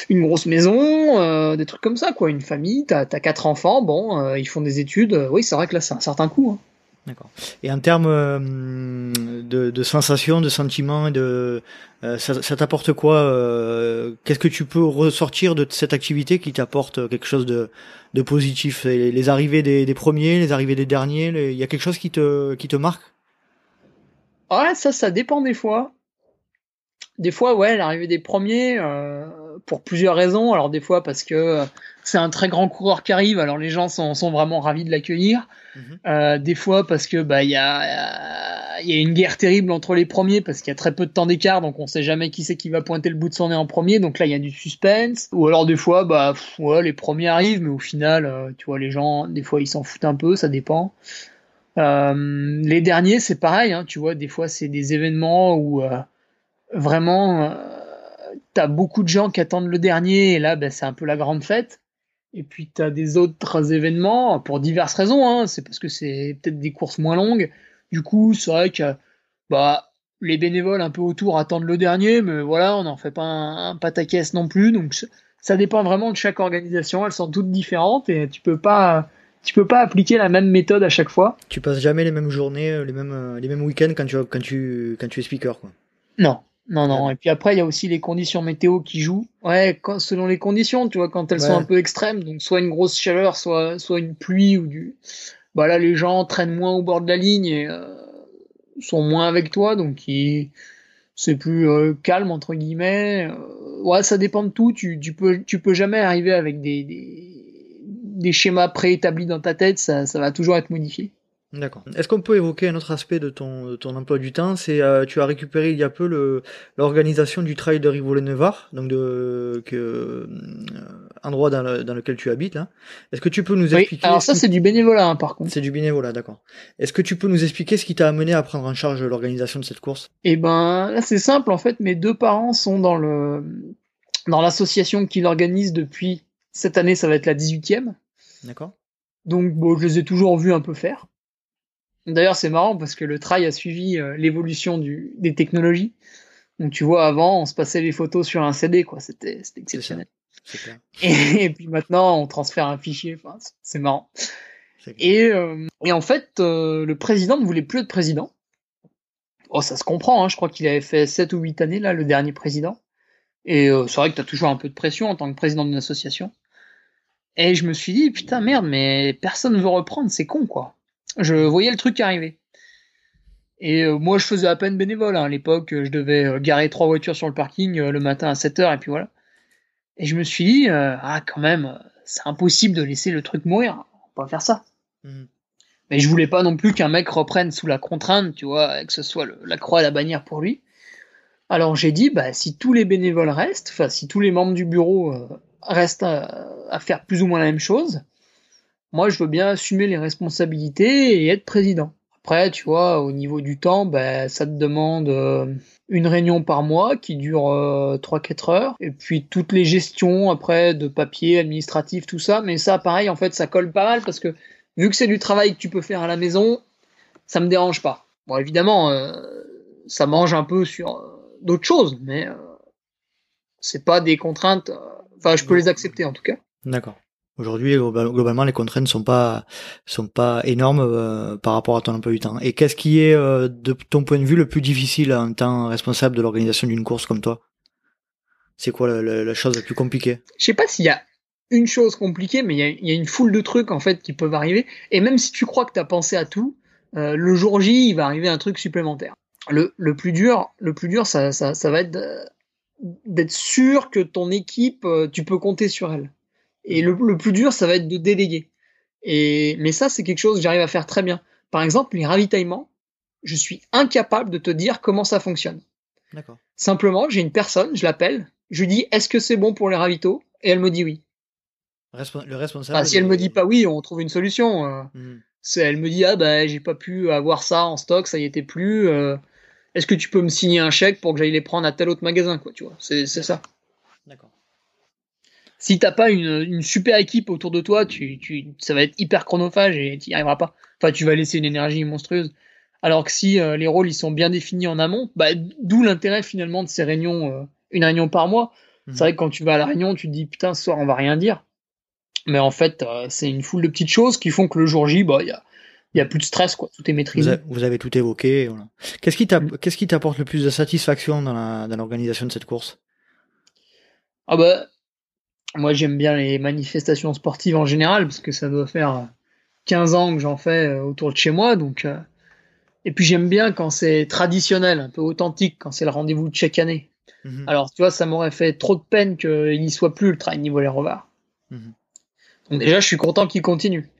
une grosse maison, des trucs comme ça quoi, une famille, t'as as quatre enfants, bon, ils font des études. oui, c'est vrai que là c'est un certain coût. Hein. D'accord. Et en termes euh, de, de, sensations, de sentiments, de euh, ça, ça t'apporte quoi euh, Qu'est-ce que tu peux ressortir de cette activité qui t'apporte quelque chose de, de positif? Les, les, arrivées des, des, premiers, les arrivées des derniers, il y a quelque chose qui te qui te marque? Ouais, ça, ça dépend des fois. Des fois, ouais, l'arrivée des premiers, pour plusieurs raisons. Alors des fois parce que c'est un très grand coureur qui arrive, alors les gens sont, sont vraiment ravis de l'accueillir. Mhm. Euh, des fois parce que bah il y a, y a une guerre terrible entre les premiers parce qu'il y a très peu de temps d'écart, donc on sait jamais qui c'est qui va pointer le bout de son nez en premier. Donc là il y a du suspense. Ou alors des fois bah ouais, les premiers arrivent, mais au final euh, tu vois les gens des fois ils s'en foutent un peu, ça dépend. Euh, les derniers c'est pareil, hein, tu vois des fois c'est des événements où vraiment t'as beaucoup de gens qui attendent le dernier et là bah, c'est un peu la grande fête. Et puis tu as des autres événements, pour diverses raisons, hein. c'est parce que c'est peut-être des courses moins longues. Du coup, c'est vrai que bah, les bénévoles un peu autour attendent le dernier, mais voilà, on n'en fait pas un, un pataquès non plus. Donc ça dépend vraiment de chaque organisation, elles sont toutes différentes et tu peux pas tu peux pas appliquer la même méthode à chaque fois. Tu passes jamais les mêmes journées, euh, les mêmes euh, les mêmes week-ends quand tu quand tu quand tu es speaker quoi. Non, non, non. Et puis après, il y a aussi les conditions météo qui jouent. Ouais, selon les conditions, tu vois, quand elles sont un peu extrêmes, donc soit une grosse chaleur, soit, soit une pluie ou du. Bah là, les gens traînent moins au bord de la ligne et euh, sont moins avec toi, donc c'est plus euh, calme entre guillemets. Euh, ouais, ça dépend de tout. Tu, tu peux, tu peux jamais arriver avec des, des, des schémas préétablis dans ta tête. Ça, ça va toujours être modifié. D'accord. Est-ce qu'on peut évoquer un autre aspect de ton, ton emploi du temps? C'est euh, tu as récupéré il y a peu le, l'organisation du trail de Rivoli-Nevar, donc de que, euh, endroit dans, dans, lequel tu habites là. Est-ce que tu peux nous expliquer Alors ça c'est du bénévolat hein, par contre. C'est du bénévolat, d'accord. Est-ce que tu peux nous expliquer ce qui t'a amené à prendre en charge l'organisation de cette course? Eh ben là c'est simple en fait. Mes deux parents sont dans le dans l'association qui l'organise depuis cette année. Ça va être la 18e. D'accord. Donc bon, je les ai toujours vus un peu faire. D'ailleurs, c'est marrant parce que le trail a suivi euh, l'évolution des technologies. Donc, tu vois, avant, on se passait les photos sur un CD, quoi. C'était exceptionnel. Et, puis maintenant, on transfère un fichier. Enfin, c'est marrant. Et, euh, et, en fait, euh, le président ne voulait plus être président. Oh, ça se comprend. Hein. Je crois qu'il avait fait 7 ou 8 années, là, le dernier président. Et c'est vrai que tu as toujours un peu de pression en tant que président d'une association. Et je me suis dit, putain, merde, mais personne ne veut reprendre, c'est con, quoi. Je voyais le truc arriver. Et euh, moi, je faisais à peine bénévole. Hein. À l'époque, je devais euh, garer trois voitures sur le parking euh, le matin à 7 heures, et puis voilà. Et je me suis dit, ah, quand même, c'est impossible de laisser le truc mourir. On va pas faire ça. Mhm. Mais je voulais pas non plus qu'un mec reprenne sous la contrainte, tu vois, que ce soit la croix et la bannière pour lui. Alors j'ai dit, bah, si tous les bénévoles restent, enfin, si tous les membres du bureau restent à, faire plus ou moins la même chose, moi, je veux bien assumer les responsabilités et être président. Après, tu vois, au niveau du temps, ben, ça te demande euh, une réunion par mois qui dure euh, 3-4 heures, et puis toutes les gestions après de papier, administratif, tout ça. Mais ça, pareil, en fait, ça colle pas mal parce que vu que c'est du travail que tu peux faire à la maison, ça me dérange pas. Bon, évidemment, euh, ça mange un peu sur euh, d'autres choses, mais c'est pas des contraintes. Enfin, je peux les accepter en tout cas. D'accord. Aujourd'hui, globalement, les contraintes sont pas sont pas énormes euh, par rapport à ton emploi du temps. Et qu'est-ce qui est, euh, de ton point de vue, le plus difficile en tant responsable de l'organisation d'une course comme toi? C'est quoi la, chose la plus compliquée? Je sais pas s'il y a une chose compliquée, mais il y, a, une foule de trucs en fait qui peuvent arriver. Et même si tu crois que tu as pensé à tout, euh, le jour J, il va arriver un truc supplémentaire. Le, le plus dur, le plus dur, ça, ça, ça va être d'être sûr que ton équipe, tu peux compter sur elle. Et le, plus dur, ça va être de déléguer. Et, mais ça, c'est quelque chose que j'arrive à faire très bien. Par exemple, les ravitaillements, je suis incapable de te dire comment ça fonctionne. Simplement, j'ai une personne, je l'appelle, je lui dis est-ce que c'est bon pour les ravitaux? Et elle me dit oui. le responsable. si elle me dit pas oui, on trouve une solution. Euh. Hmm. Elle me dit ah bah j'ai pas pu avoir ça en stock, ça y était plus. Euh. Est-ce que tu peux me signer un chèque pour que j'aille les prendre à tel autre magasin quoi, tu vois? C'est ça. D'accord si t'as pas une, super équipe autour de toi, tu, tu, ça va être hyper chronophage et tu n'y arriveras pas. Enfin, tu vas laisser une énergie monstrueuse. Alors que si euh, les rôles ils sont bien définis en amont, bah, d'où l'intérêt finalement de ces réunions, euh, une réunion par mois. C'est mhm. vrai que quand tu vas à la réunion, tu te dis putain, ce soir on va rien dire. Mais en fait, euh, c'est une foule de petites choses qui font que le jour J, bah, il y a, y a plus de stress, quoi. Tout est maîtrisé. Vous, avez, tout évoqué. Voilà. Qu'est-ce qui qu'est-ce qui t'apporte le plus de satisfaction dans l'organisation de cette course? Ah bah, moi, j'aime bien les manifestations sportives en général, parce que ça doit faire 15 ans que j'en fais euh, autour de chez moi. Donc, euh, Et puis, j'aime bien quand c'est traditionnel, un peu authentique, quand c'est le rendez-vous de chaque année. Mhm. Alors, tu vois, ça m'aurait fait trop de peine qu'il n'y soit plus le train niveau les revards. Mhm. Donc, déjà, je suis content qu'il continue.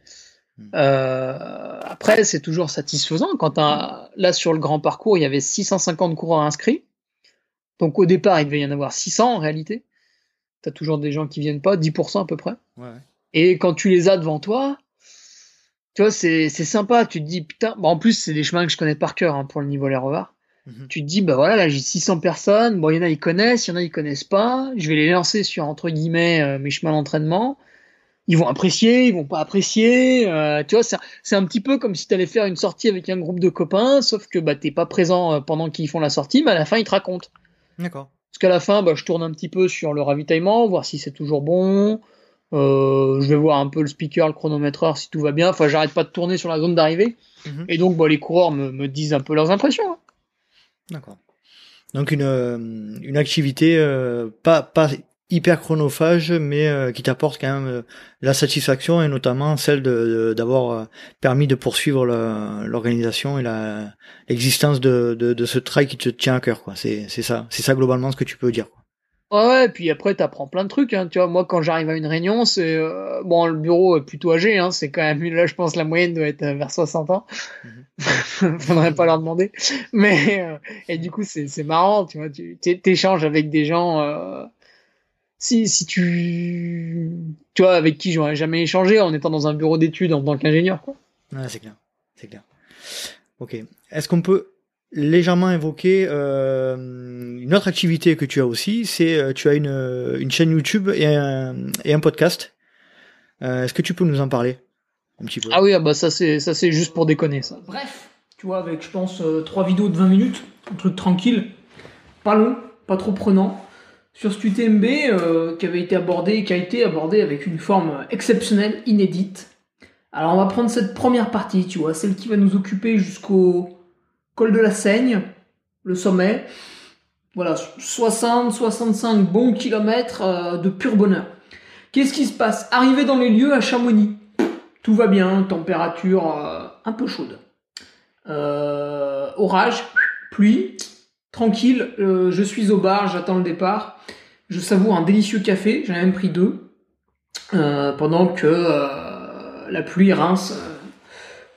Mhm. Euh, après, c'est toujours satisfaisant. Quand là, sur le grand parcours, il y avait 650 coureurs inscrits. Donc, au départ, il devait y en avoir 600 en réalité t'as toujours des gens qui viennent pas, 10% à peu près. Et quand tu les as devant toi, tu vois, c'est, sympa. Tu te dis, putain, bon, en plus, c'est des chemins que je connais par cœur hein, pour le niveau les revards. Mhm. Tu te dis, bah voilà, là j'ai 600 personnes. Bon, il y en a, ils connaissent, il y en a, ils connaissent pas. Je vais les lancer sur, entre guillemets, euh, mes chemins d'entraînement. Ils vont apprécier, ils vont pas apprécier. Euh, tu vois, c'est, un petit peu comme si tu allais faire une sortie avec un groupe de copains, sauf que bah, t'es pas présent euh, pendant qu'ils font la sortie, mais à la fin, ils te racontent. D'accord. Parce qu'à la fin, bah, je tourne un petit peu sur le ravitaillement, voir si c'est toujours bon. Euh, je vais voir un peu le speaker, le chronométreur, si tout va bien. Enfin, j'arrête pas de tourner sur la zone d'arrivée. Mhm. Et donc, bah, les coureurs me, disent un peu leurs impressions. Hein. D'accord. Donc, une, euh, une activité euh, pas, pas hyper chronophage, mais euh, qui t'apporte quand même euh, la satisfaction et notamment celle de, d'avoir euh, permis de poursuivre l'organisation et la, l'existence de, de, ce trail qui te tient à cœur. Quoi. C'est, c'est ça, c'est ça globalement ce que tu peux dire. Quoi. Ouais, et puis après, t'apprends plein de trucs. Hein. Tu vois, moi, quand j'arrive à une réunion, c'est bon, le bureau est plutôt âgé. Hein. C'est quand même là, je pense, la moyenne doit être vers 60 ans. Mm-hmm. Faudrait pas leur demander. Mais et du coup, c'est c'est marrant. Tu vois, tu t'échanges avec des gens si, si tu, tu vois, avec qui j'aurais jamais échangé en étant dans un bureau d'études en tant qu'ingénieur, quoi. Ouais, c'est clair, c'est clair. Ok. Est-ce qu'on peut légèrement évoquer euh, une autre activité que tu as aussi, c'est euh, tu as une, une chaîne YouTube et un, et un podcast. Euh, Est-ce que tu peux nous en parler un petit peu? Ah oui, ah bah ça c'est ça c'est juste pour déconner ça. Bref, tu vois avec je pense trois vidéos de 20 minutes, un truc tranquille, pas long, pas trop prenant sur ce UTMB euh, qui avait été abordé, qui a été abordé avec une forme exceptionnelle, inédite. Alors on va prendre cette première partie, tu vois, celle qui va nous occuper jusqu'au col de la Seigne, le sommet. Voilà, 60-65 bons kilomètres euh, de pur bonheur. Qu'est-ce qui se passe? Arrivé dans les lieux à Chamonix. tout va bien, température un peu chaude. orage, pluie, tranquille, je suis au bar, j'attends le départ. Je savoure un délicieux café, j'en ai même pris deux, pendant que la pluie rince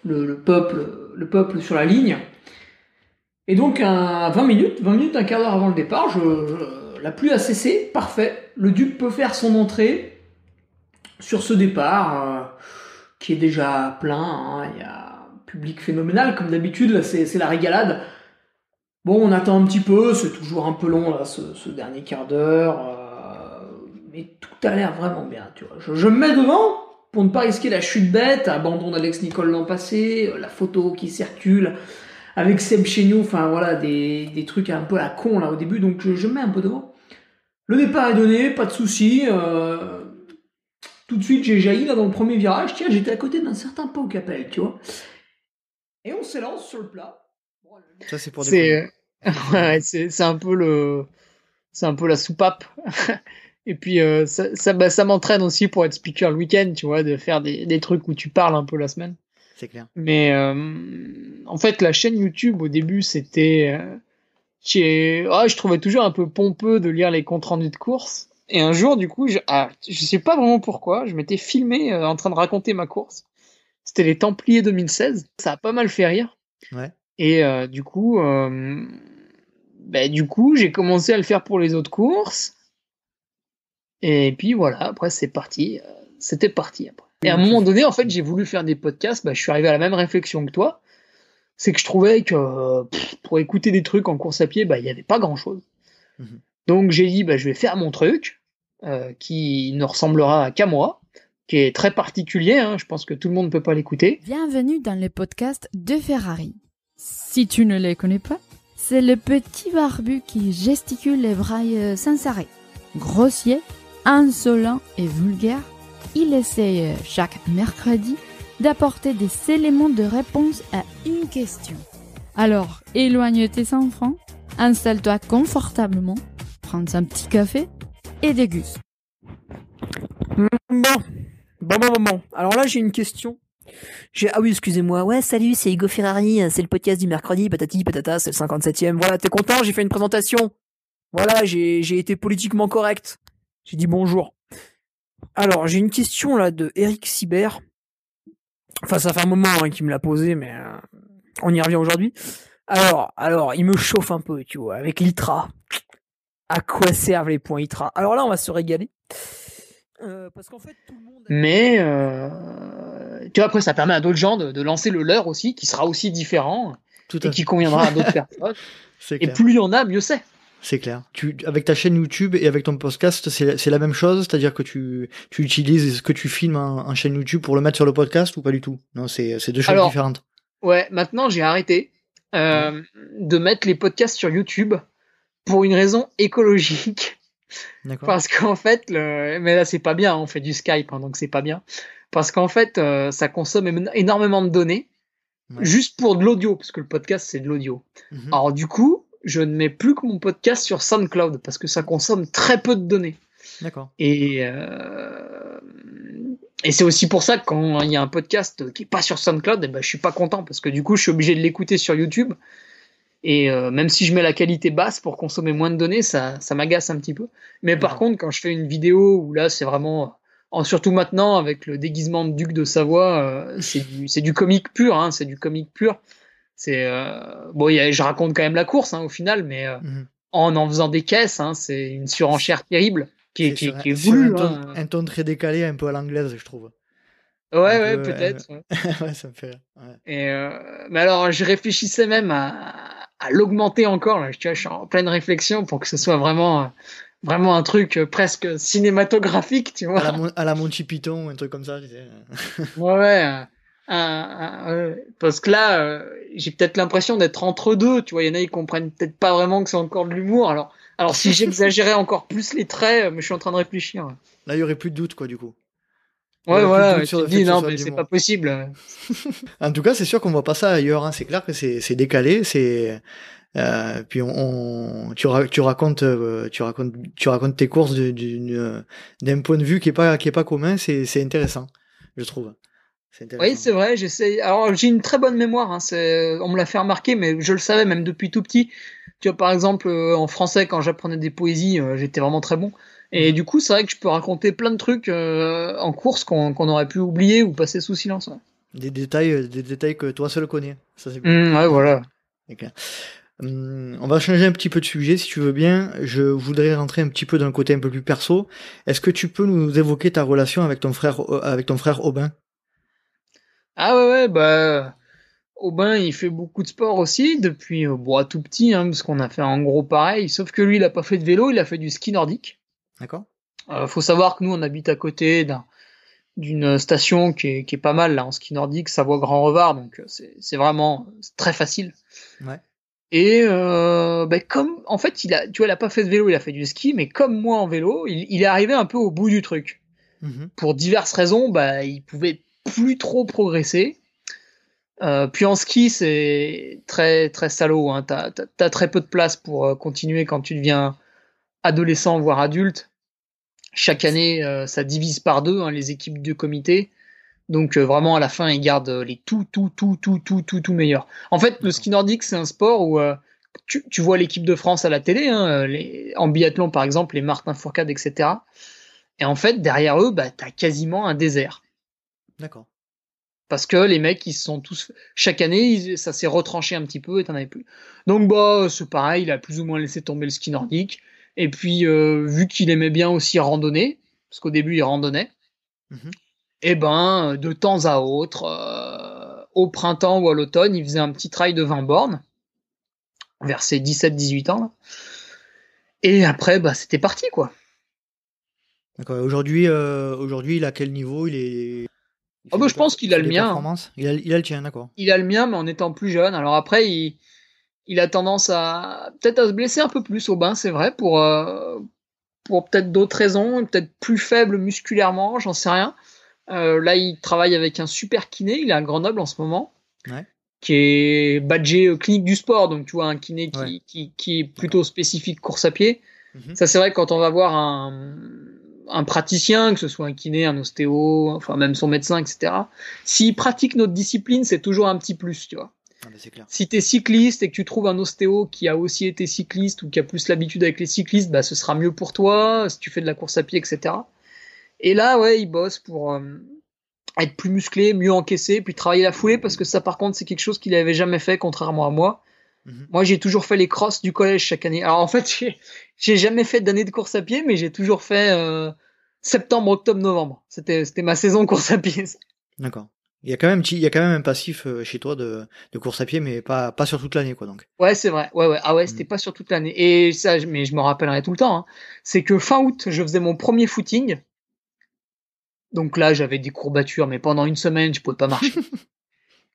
le, peuple, le peuple sur la ligne. Et donc, à 20 minutes, 20 minutes, un quart d'heure avant le départ, la pluie a cessé, parfait. Le Duc peut faire son entrée sur ce départ, euh, qui est déjà plein. Hein. Il y a un public phénoménal, comme d'habitude, c'est la régalade. Bon, on attend un petit peu, c'est toujours un peu long, là, ce, dernier quart d'heure. Euh, mais tout a l'air vraiment bien, tu vois. Je, je me mets devant, pour ne pas risquer la chute bête, abandon d'Alex Nicole l'an passé, euh, la photo qui circule avec Seb chez nous, enfin voilà, des, des, trucs un peu à la con là au début, donc je, me mets un peu devant. Le départ est donné, pas de souci. Euh, tout de suite, j'ai jailli là dans le premier virage. Tiens, j'étais à côté d'un certain Pau Capel, tu vois. Et on s'élance sur le plat. Ça, c'est pour des ouais, c'est un peu le. C'est un peu la soupape. Et puis euh, ça, ça, bah, ça m'entraîne aussi pour être speaker le week-end, tu vois, de faire des, des, trucs où tu parles un peu la semaine. C'est clair. Mais euh, en fait, la chaîne YouTube au début, c'était, euh, oh, je trouvais toujours un peu pompeux de lire les comptes rendus de course. Et un jour, du coup, je, ah, je sais pas vraiment pourquoi, je m'étais filmé en train de raconter ma course. C'était les Templiers 2016. Ça a pas mal fait rire. Ouais. Et du coup, bah, du coup, j'ai commencé à le faire pour les autres courses. Et puis voilà, après c'est parti. Euh, c'était parti après. Et à un moment donné, en fait, j'ai voulu faire des podcasts. Bah, je suis arrivé à la même réflexion que toi. C'est que je trouvais que pour écouter des trucs en course à pied, bah, il n'y avait pas grand chose. Mhm. Donc j'ai dit, bah, je vais faire mon truc, euh, qui ne ressemblera qu'à moi, qui est très particulier. Hein. je pense que tout le monde ne peut pas l'écouter. Bienvenue dans le podcast de Ferrari. Si tu ne les connais pas, c'est le petit barbu qui gesticule les bras euh, sans arrêt. Grossier insolent et vulgaire, il essaye chaque mercredi d'apporter des éléments de réponse à une question. Alors, éloigne tes enfants, installe-toi confortablement, prends un petit café et déguste. Bon, bon, bon, bon. Alors là, j'ai une question. Ah oui, excusez-moi. Ouais, salut, c'est Hugo Ferrari, c'est le podcast du mercredi, patati patata, c'est le 57e. Voilà, t'es content, j'ai fait une présentation. Voilà, j'ai été politiquement correct. J'ai dit bonjour. Alors, j'ai une question là de Eric Sibert. Enfin, ça fait un moment hein, qu'il me l'a posé, mais euh, on y revient aujourd'hui. Alors, alors, il me chauffe un peu, tu vois, avec l'ITRA. À quoi servent les points ITRA Alors là, on va se régaler. Euh, parce qu'en fait, tout le monde. Mais, euh, tu vois, après, ça permet à d'autres gens de, lancer le leur aussi, qui sera aussi différent et qui conviendra à d'autres personnes. Et plus il y en a, mieux c'est. C'est clair. Tu, avec ta chaîne YouTube et avec ton podcast, c'est la même chose, c'est-à-dire que tu, tu utilises ce que tu filmes en, chaîne YouTube pour le mettre sur le podcast ou pas du tout? Non, c'est deux choses différentes. Ouais, maintenant j'ai arrêté euh, de mettre les podcasts sur YouTube pour une raison écologique. Parce qu'en fait, le... mais là c'est pas bien, on fait du Skype, hein, donc c'est pas bien. Parce qu'en fait, euh, ça consomme énormément de données juste pour de l'audio, parce que le podcast c'est de l'audio. Mhm. Alors du coup, je ne mets plus que mon podcast sur SoundCloud parce que ça consomme très peu de données. D'accord. Et, euh, et c'est aussi pour ça que quand il y a un podcast qui est pas sur SoundCloud, eh ben, je suis pas content parce que du coup, je suis obligé de l'écouter sur YouTube. Et euh, même si je mets la qualité basse pour consommer moins de données, ça, ça m'agace un petit peu. Mais par contre, quand je fais une vidéo où là, c'est vraiment, en, surtout maintenant avec le déguisement de Duc de Savoie, euh, c'est du, du comique pur, hein, c'est du comique pur. C'est euh, bon, je raconte quand même la course hein, au final, mais mhm. en en faisant des caisses, hein, c'est une surenchère terrible qui est, qui, qui est voulue. Hein. Un, ton, très décalé, un peu à l'anglaise, je trouve. Ouais, ouais, peut-être. ouais, ça me fait rire. Et euh, mais alors, je réfléchissais même à, à l'augmenter encore. Là. Tu vois, je suis en pleine réflexion pour que ce soit vraiment, vraiment un truc presque cinématographique, tu vois. À la, à la Monty Python, un truc comme ça. ouais, ouais parce que là, euh, j'ai peut-être l'impression d'être entre deux. Tu vois, il y en a ils comprennent peut-être pas vraiment que c'est encore de l'humour. Alors, alors si j'exagérais encore plus les traits, euh, mais je suis en train de réfléchir. Là, il y aurait plus de doute, quoi, du coup. Ouais, voilà. Tu dis non, mais c'est pas possible. en tout cas, c'est sûr qu'on voit pas ça ailleurs. Hein. C'est clair que c'est décalé. C'est euh, puis on, tu, tu racontes, euh, tu racontes, tu racontes tes courses d'un point de vue qui est pas qui est pas commun. C'est c'est intéressant, je trouve. Oui, c'est vrai. J'essaie. Alors, j'ai une très bonne mémoire. Hein, on me l'a fait remarquer, mais je le savais même depuis tout petit. Tu vois, par exemple, en français, quand j'apprenais des poésies, j'étais vraiment très bon. Et du coup, c'est vrai que je peux raconter plein de trucs en course qu'on aurait pu oublier ou passer sous silence. Des détails, des détails que toi seul connais. Ça, c'est mmh, ouais, voilà. Hum, on va changer un petit peu de sujet si tu veux bien. Je voudrais rentrer un petit peu dans le côté un peu plus perso. Est-ce que tu peux nous évoquer ta relation avec ton frère, euh, avec ton frère Aubin? Ah ouais, ouais, bah. Aubin, il fait beaucoup de sport aussi depuis euh, bon, tout petit, hein, parce qu'on a fait en gros pareil. Sauf que lui, il a pas fait de vélo, il a fait du ski nordique. D'accord. Euh, faut savoir que nous, on habite à côté d'une station qui est, qui est, pas mal là en ski nordique, Savoie Grand Revard, donc c'est vraiment très facile. Ouais. Et euh, ben comme en fait il a, tu vois, il a pas fait de vélo, il a fait du ski, mais comme moi en vélo, il, il est arrivé un peu au bout du truc. Mhm. Pour diverses raisons, bah il pouvait plus trop progresser. Euh, puis en ski, c'est très très salaud. Hein. T'as as, très peu de place pour euh, continuer quand tu deviens adolescent voire adulte. Chaque année, euh, ça divise par deux hein, les équipes du comité. Donc euh, vraiment à la fin, ils gardent les tout, tout, tout, tout, tout, tout, tout meilleurs. En fait, le ski nordique, c'est un sport où euh, tu, tu, vois l'équipe de France à la télé, hein, les, en biathlon par exemple, les Martin Fourcade, etc. Et en fait, derrière eux, bah, t'as quasiment un désert. D'accord. Parce que les mecs, ils sont tous. Chaque année, ça s'est retranché un petit peu et t'en avais plus. Donc, bah, c'est pareil, il a plus ou moins laissé tomber le ski nordique. Et puis, euh, vu qu'il aimait bien aussi randonner, parce qu'au début, il randonnait, mhm et eh ben, de temps à autre, euh, au printemps ou à l'automne, il faisait un petit trail de 20 bornes, vers ses 17-18 ans. Et après, bah, c'était parti, quoi. D'accord. Aujourd'hui, euh, aujourd'hui, il a quel niveau? Il est. oh bah, je pense qu'il a le mien. Il a, il a le tien, d'accord. Il a le mien, mais en étant plus jeune. Alors après, il, il a tendance à peut-être à se blesser un peu plus au bain, c'est vrai, pour, euh, pour peut-être d'autres raisons, peut-être plus faible musculairement, j'en sais rien. Euh, là, il travaille avec un super kiné. Il est à Grenoble en ce moment. Qui est badgé euh, clinique du sport. Donc, tu vois, un kiné qui, qui, est plutôt spécifique course à pied. Mhm. Ça, c'est vrai quand on va voir un, un praticien, que ce soit un kiné, un ostéo, enfin, même son médecin, etc. S'il pratique notre discipline, c'est toujours un petit plus, tu vois. Ah, clair. Si tu es cycliste et que tu trouves un ostéo qui a aussi été cycliste ou qui a plus l'habitude avec les cyclistes, bah, ce sera mieux pour toi. Si tu fais de la course à pied, etc. Et là, ouais, il bosse pour euh, être plus musclé, mieux encaissé, puis travailler la foulée, parce que ça, par contre, c'est quelque chose qu'il n'avait jamais fait, contrairement à moi. Mhm. Moi, j'ai toujours fait les crosses du collège chaque année. Alors, en fait, j'ai jamais fait d'année de course à pied, mais j'ai toujours fait euh, septembre, octobre, novembre. C'était ma saison course à pied. D'accord. Il y a quand même, il y a quand même un passif euh, chez toi de, de course à pied, mais pas, pas sur toute l'année, quoi, donc. Ouais, c'est vrai. Ouais, ouais. Ah ouais, c'était mhm. pas sur toute l'année. Et ça, mais je me rappellerai tout le temps. Hein. C'est que fin août, je faisais mon premier footing. Donc là, j'avais des courbatures, mais pendant une semaine, je pouvais pas marcher.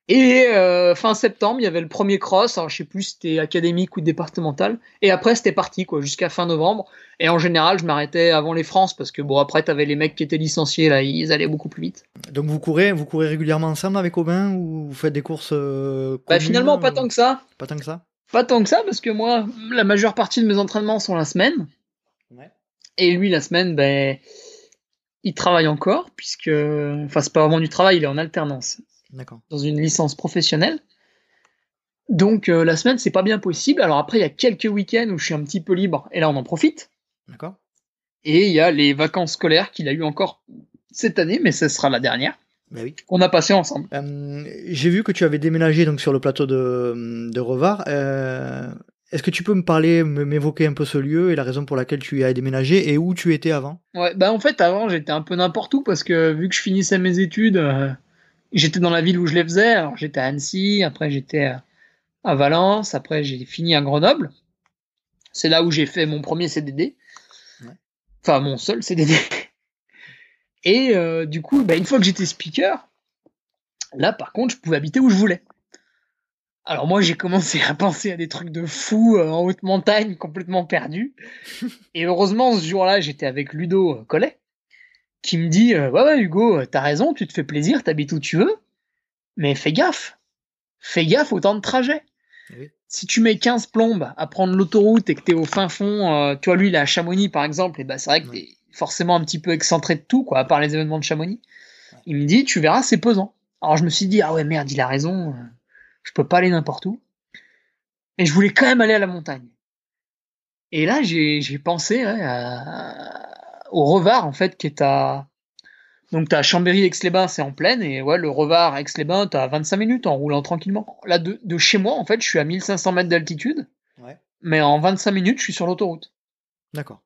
Et euh, fin septembre, il y avait le premier cross. Alors je sais plus si c'était académique ou départemental. Et après, c'était parti quoi, jusqu'à fin novembre. Et en général, je m'arrêtais avant les France parce que bon après, t'avais les mecs qui étaient licenciés là, ils allaient beaucoup plus vite. Donc vous courez, vous courez régulièrement ensemble avec Aubin ou vous faites des courses euh, Bah finalement, pas tant que ça. Pas tant que ça? Pas tant que ça parce que moi, la majeure partie de mes entraînements sont la semaine. Ouais. Et lui, la semaine, ben il travaille encore, puisque. Enfin, c'est pas vraiment du travail, il est en alternance. Dans une licence professionnelle. Donc, euh, la semaine, c'est pas bien possible. Alors, après, il y a quelques week-ends où je suis un petit peu libre, et là, on en profite. D'accord. Et il y a les vacances scolaires qu'il a eu encore cette année, mais ce sera la dernière. Oui. On a passé ensemble. Euh, j'ai vu que tu avais déménagé donc sur le plateau de, de Revard. Euh, est-ce que tu peux me parler, m'évoquer un peu ce lieu et la raison pour laquelle tu y as déménagé et où tu étais avant? Ouais, bah en fait avant j'étais un peu n'importe où parce que vu que je finissais mes études, j'étais dans la ville où je les faisais. Alors j'étais à Annecy, après j'étais à Valence, après j'ai fini à Grenoble. C'est là où j'ai fait mon premier CDD. Enfin mon seul CDD. Et euh, du coup, bah, une fois que j'étais speaker, là par contre je pouvais habiter où je voulais. Alors moi j'ai commencé à penser à des trucs de fou euh, en haute montagne, complètement perdu. Et heureusement ce jour-là j'étais avec Ludo euh, Collet, qui me dit euh, ouais ouais Hugo t'as raison, tu te fais plaisir, t'habites où tu veux, mais fais gaffe, fais gaffe au temps de trajet. Si tu mets 15 plombes à prendre l'autoroute et que t'es au fin fond, tu vois lui il est à Chamonix par exemple, et bah c'est vrai que t'es forcément un petit peu excentré de tout quoi, à part les événements de Chamonix. Il me dit tu verras c'est pesant. Alors je me suis dit, ah ouais, merde, il a raison, euh, je peux pas aller n'importe où. Et je voulais quand même aller à la montagne. Et là, j'ai pensé ouais, à, au Revard, en fait, qui est à... Donc t'as Chambéry-Aix-les-Bains, c'est en plaine, et ouais, le Revard, Aix-les-Bains, t'as 25 minutes en roulant tranquillement. Là, de, de, chez moi, en fait, je suis à 1500 mètres d'altitude, Ouais. mais en 25 minutes, je suis sur l'autoroute. D'accord.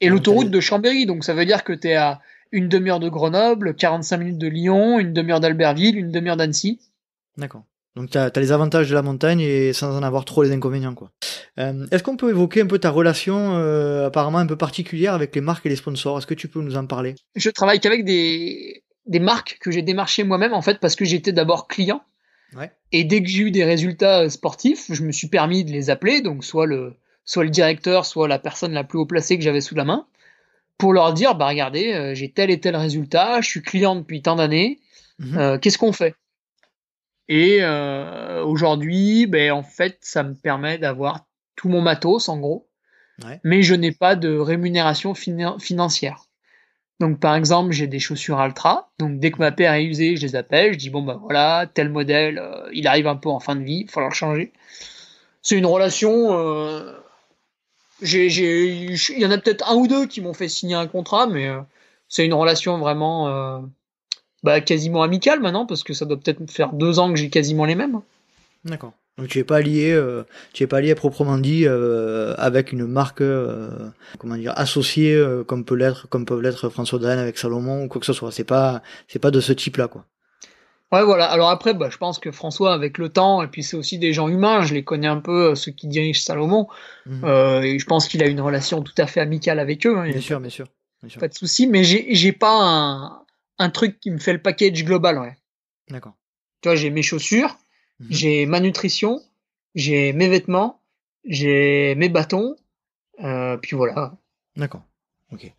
Et l'autoroute de Chambéry, donc ça veut dire que t'es à une demi-heure de Grenoble, 45 minutes de Lyon, une demi-heure d'Albertville, une demi-heure d'Annecy. D'accord. Donc tu as, les avantages de la montagne et sans en avoir trop les inconvénients. quoi. Euh, Est-ce qu'on peut évoquer un peu ta relation euh, apparemment un peu particulière avec les marques et les sponsors? Est-ce que tu peux nous en parler? Je travaille qu'avec des, des marques que j'ai démarchées moi-même, en fait, parce que j'étais d'abord client. Ouais. Et dès que j'ai eu des résultats euh, sportifs, je me suis permis de les appeler, donc soit le, soit le directeur, soit la personne la plus haut placée que j'avais sous la main, pour leur dire, bah regardez, j'ai tel et tel résultat, je suis client depuis tant d'années, Mhm. euh, qu'est-ce qu'on fait? Et euh, aujourd'hui, ben, en fait, ça me permet d'avoir tout mon matos, en gros, Ouais. mais je n'ai pas de rémunération fina- financière. Donc, par exemple, j'ai des chaussures Altra. Donc, dès que ma paire est usée, je les appelle. Je dis bon bah voilà, tel modèle, euh, il arrive un peu en fin de vie, il va falloir le changer. C'est une relation. euh, il y en a peut-être un ou deux qui m'ont fait signer un contrat, mais euh, c'est une relation vraiment bah, quasiment amicale maintenant, parce que ça doit peut-être faire deux ans que j'ai quasiment les mêmes. D'accord. Donc tu es pas lié, euh, tu es pas lié proprement dit euh, avec une marque, euh, comment dire, associée comme peut l'être, comme peuvent l'être François Daen avec Salomon ou quoi que ce soit. C'est pas, c'est pas de ce type-là, quoi. Ouais, voilà. Alors après, bah, je pense que François, avec le temps, et puis c'est aussi des gens humains, je les connais un peu, ceux qui dirigent Salomon, Mhm. et je pense qu'il a une relation tout à fait amicale avec eux. hein, bien sûr, bien sûr, bien sûr. pas de souci, mais j'ai j'ai pas un, un truc qui me fait le package global, ouais. D'accord. Tu vois, j'ai mes chaussures, Mhm. j'ai ma nutrition, j'ai mes vêtements, j'ai mes bâtons, euh, puis voilà. D'accord. Ok.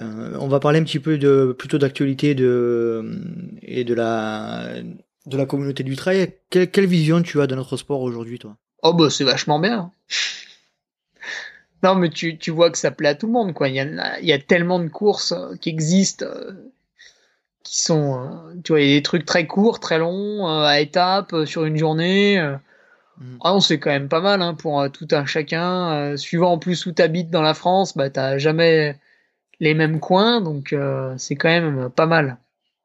Euh, on va parler un petit peu de plutôt d'actualité de et de la de la communauté du trail. Quelle, quelle vision tu as de notre sport aujourd'hui, toi? Oh bah c'est vachement bien. non mais tu, tu vois que ça plaît à tout le monde quoi. Il y, a, il y a tellement de courses euh, qui existent, euh, qui sont, euh, tu vois, il y a des trucs très courts, très longs, euh, à étapes, euh, sur une journée. Mhm. Ah c'est quand même pas mal hein, pour tout un chacun. Suivant en plus où t'habites dans la France, bah t'as jamais les mêmes coins, donc euh, c'est quand même pas mal.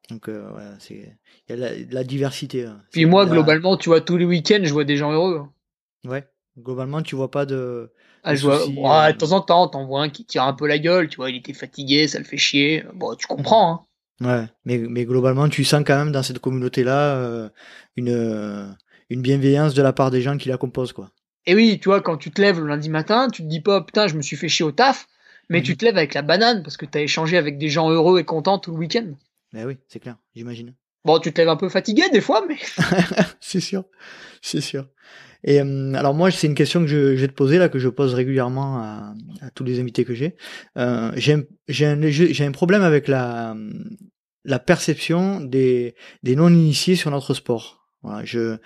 Donc euh, voilà, c'est il y a la, la diversité. hein. Puis moi, globalement, tu vois, tous les week-ends, je vois des gens heureux. hein. ouais. Globalement, tu vois pas de. Ah, je vois, soucis, euh, de temps en temps, t'en vois un qui tire un peu la gueule, tu vois, il était fatigué, ça le fait chier. Bon, tu comprends, hein. Ouais. Mais mais globalement, tu sens quand même dans cette communauté-là euh, une euh, une bienveillance de la part des gens qui la composent, quoi. Et oui, tu vois, quand tu te lèves le lundi matin, tu te dis pas, putain, je me suis fait chier au taf, mais Mhm. tu te lèves avec la banane parce que t'as échangé avec des gens heureux et contents tout le week-end. Mais oui, c'est clair, j'imagine. Bon, tu te lèves un peu fatigué des fois, mais c'est sûr, c'est sûr. Et euh, alors moi, c'est une question que je, je vais te poser là, que je pose régulièrement à, à tous les invités que j'ai. Euh, j'ai un, un, problème avec la, la perception des, des non-initiés sur notre sport. Voilà, je,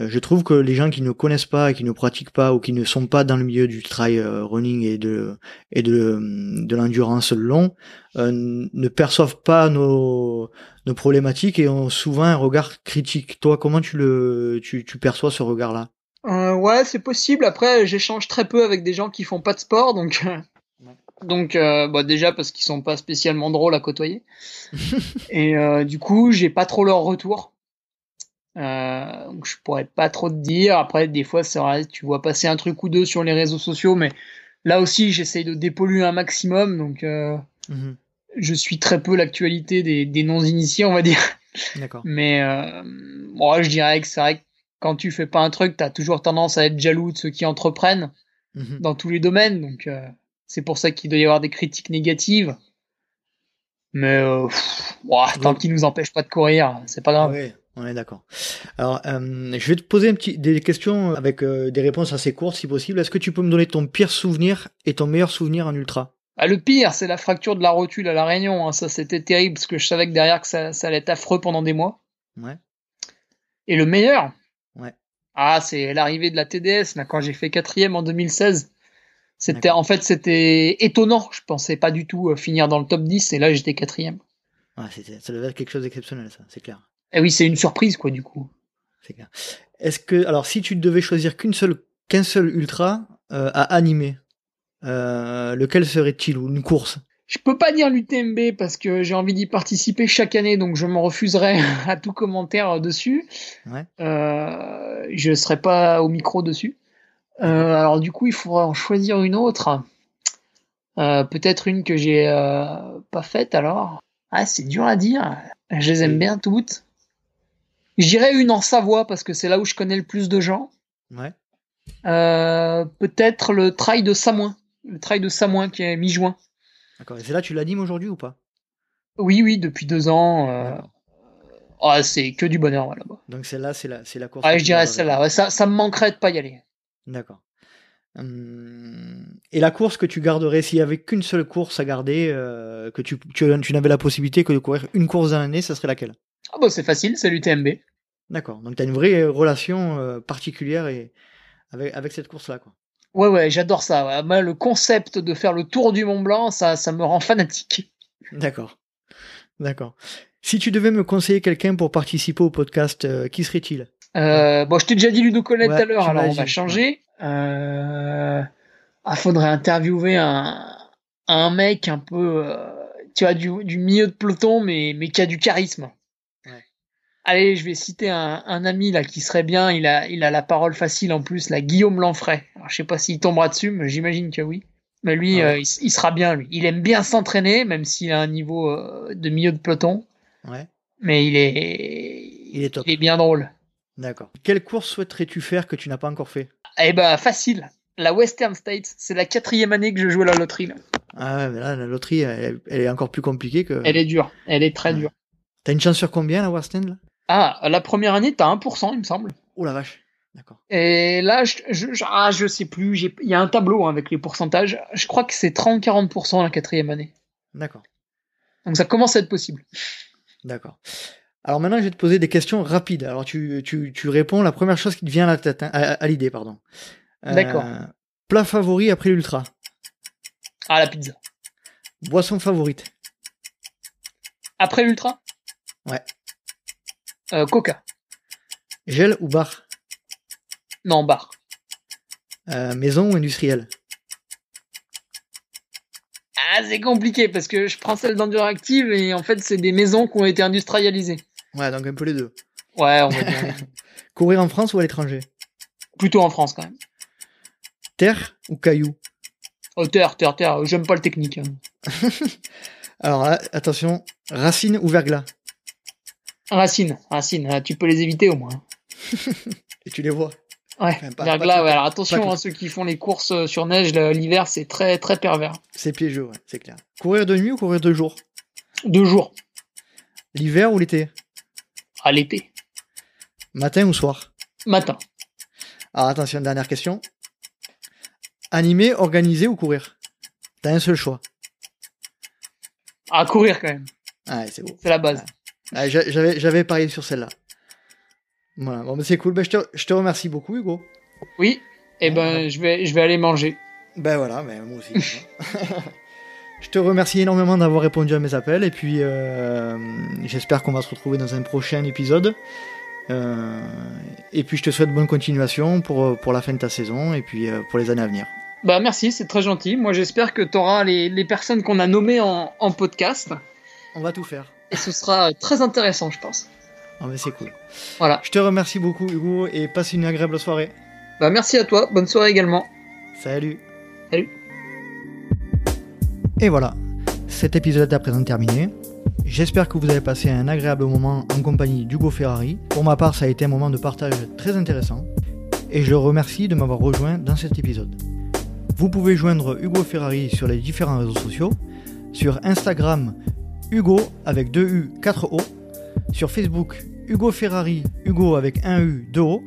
euh, je trouve que les gens qui ne connaissent pas, qui ne pratiquent pas ou qui ne sont pas dans le milieu du trail euh, running et de et de, de l'endurance long euh, ne perçoivent pas nos nos problématiques et ont souvent un regard critique. Toi, comment tu le tu, tu perçois ce regard-là? Euh, ouais, c'est possible. Après, j'échange très peu avec des gens qui font pas de sport, donc euh, donc euh, bah, déjà parce qu'ils sont pas spécialement drôles à côtoyer. Et euh, du coup, j'ai pas trop leur retour. Euh, donc je pourrais pas trop te dire. Après, des fois, c'est vrai, tu vois passer un truc ou deux sur les réseaux sociaux, mais là aussi, j'essaye de dépolluer un maximum. Donc, Mhm. je suis très peu l'actualité des, des non-initiés, on va dire. D'accord. Mais moi, je dirais que c'est vrai que quand tu fais pas un truc, t'as toujours tendance à être jaloux de ceux qui entreprennent Mhm. dans tous les domaines. Donc, euh, c'est pour ça qu'il doit y avoir des critiques négatives. Mais euh, pff, ouah, tant qu'ils nous empêchent pas de courir, c'est pas grave. Ouais, on est d'accord. Alors, euh, je vais te poser un petit, des questions avec des réponses assez courtes, si possible. Est-ce que tu peux me donner ton pire souvenir et ton meilleur souvenir en ultra? Ah, le pire, c'est la fracture de la rotule à la Réunion. hein. Ça, c'était terrible parce que je savais que derrière que ça, ça allait être affreux pendant des mois. Ouais. Et le meilleur. Ah, c'est l'arrivée de la TDS là quand j'ai fait quatrième en 2016. C'était en fait c'était étonnant. Je pensais pas du tout euh, finir dans le top 10 et là j'étais quatrième. Ouais, ça devait être quelque chose d'exceptionnel, ça, c'est clair. Et oui, c'est une surprise, quoi, du coup. C'est clair. Est-ce que, alors, si tu devais choisir qu'une seule, qu'un seul ultra euh, à animer, euh, lequel serait-il ou une course? Je peux pas dire l'UTMB parce que j'ai envie d'y participer chaque année, donc je me refuserai à tout commentaire dessus. Ouais. Euh, je serai pas au micro dessus. Euh, alors du coup, il faudra en choisir une autre. Euh, Peut-être une que j'ai euh, pas faite alors. Ah, c'est dur à dire. Je les aime bien toutes. J'irai une en Savoie parce que c'est là où je connais le plus de gens. Ouais. Euh, Peut-être le trail de Samoin. Le trail de Samoin qui est mi-juin. D'accord. Et c'est là, tu l'animes aujourd'hui ou pas? Oui, oui, depuis deux ans. Euh... Ah, c'est que du bonheur ouais, là-bas. Donc celle-là, c'est la, c'est la course. Ouais, que je dirais celle-là. Ouais, ça, ça me manquerait de pas y aller. D'accord. Hum, Et la course que tu garderais, s'il y avait qu'une seule course à garder, euh, que tu, tu, tu n'avais la possibilité que de courir une course dans l'année, ça serait laquelle? Ah bah c'est facile, c'est l'UTMB. D'accord. Donc tu as une vraie relation euh, particulière et avec, avec cette course-là, quoi. Ouais, ouais, j'adore ça. ouais. Moi, le concept de faire le tour du Mont Blanc, ça, ça me rend fanatique. D'accord. D'accord. Si tu devais me conseiller quelqu'un pour participer au podcast, euh, qui serait-il? Euh, bon, je t'ai déjà dit Ludo Collet tout à l'heure, alors on va changer. Euh... Ah, faudrait interviewer un, un mec un peu, euh, tu vois, du, du milieu de peloton, mais, mais qui a du charisme. Allez, je vais citer un, un ami là qui serait bien. Il a, il a la parole facile en plus, là, Guillaume Lanfray. Alors, je sais pas s'il tombera dessus, mais j'imagine que oui. Mais lui, Ouais. euh, il, il sera bien, lui. Il aime bien s'entraîner, même s'il a un niveau euh, de milieu de peloton. Ouais. Mais il est, Il est top. il est bien drôle. D'accord. Quelle course souhaiterais-tu faire que tu n'as pas encore fait? Eh ben, facile. La Western States, c'est la quatrième année que je joue à la loterie. Là. Ah ouais, mais là, la loterie, elle, elle est encore plus compliquée que. Elle est dure. Elle est très Ouais. dure. T'as une chance sur combien, la West End, là? Ah, la première année, t'as 1%, il me semble. Oh la vache. D'accord. Et là, je, je, je- ah, je sais plus. j'ai- Il y a un tableau hein, avec les pourcentages. Je crois que c'est 30-40% la quatrième année. D'accord. Donc ça commence à être possible. D'accord. Alors maintenant, je vais te poser des questions rapides. Alors tu, tu, tu réponds la première chose qui te vient à la tête, hein, à, à l'idée, pardon. Euh, D'accord. Plat favori après l'ultra. Ah, la pizza. Boisson favorite. Après l'ultra? Ouais. Euh, Coca. Gel ou bar? Non, bar. Euh, maison ou industriel? Ah, c'est compliqué parce que je prends celle d'Enduractive et en fait, c'est des maisons qui ont été industrialisées. Ouais, donc un peu les deux. Ouais, on va dire. Courir en France ou à l'étranger? Plutôt en France quand même. Terre ou caillou? Oh, terre, terre, terre. J'aime pas le technique. hein. Alors là, attention, racine ou verglas? Racine, racine. ah, Tu peux les éviter au moins. Et tu les vois. Ouais, Enfin, pas- verglas, pas ouais. tout- Alors attention, hein, ceux qui font les courses euh, sur neige l'hiver, c'est très très pervers. C'est piégeux, ouais, c'est clair. Courir de nuit ou courir de jour? Deux jours L'hiver ou l'été? à l'été, Matin ou soir? matin. Alors attention, dernière question. Animer, organiser ou courir? T'as un seul choix. À courir quand même, c'est beau. c'est la base. Ah, j'a- J'avais j'avais parié sur celle-là. Voilà, bon, mais c'est cool. Ben, je, te, je te remercie beaucoup, Hugo. Oui. Et ben, je vais je vais aller manger. Ben voilà, ben, moi aussi. je te remercie énormément d'avoir répondu à mes appels et puis euh, j'espère qu'on va se retrouver dans un prochain épisode. Euh, et puis je te souhaite bonne continuation pour, pour la fin de ta saison et puis euh, pour les années à venir. Bah merci, c'est très gentil. Moi j'espère que tu auras les, les personnes qu'on a nommées en, en podcast. On va tout faire. Et ce sera très intéressant, je pense. Ah, mais c'est cool. Voilà. Je te remercie beaucoup, Hugo, et passe une agréable soirée. Bah merci à toi, bonne soirée également. Salut. Salut. Et voilà, cet épisode est à présent terminé. J'espère que vous avez passé un agréable moment en compagnie d'Hugo Ferrari. Pour ma part, ça a été un moment de partage très intéressant. Et je le remercie de m'avoir rejoint dans cet épisode. Vous pouvez joindre Hugo Ferrari sur les différents réseaux sociaux. Sur Instagram, Hugo avec 2 U, 4 O. Sur Facebook, Hugo Ferrari, Hugo avec 1 U, 2 O.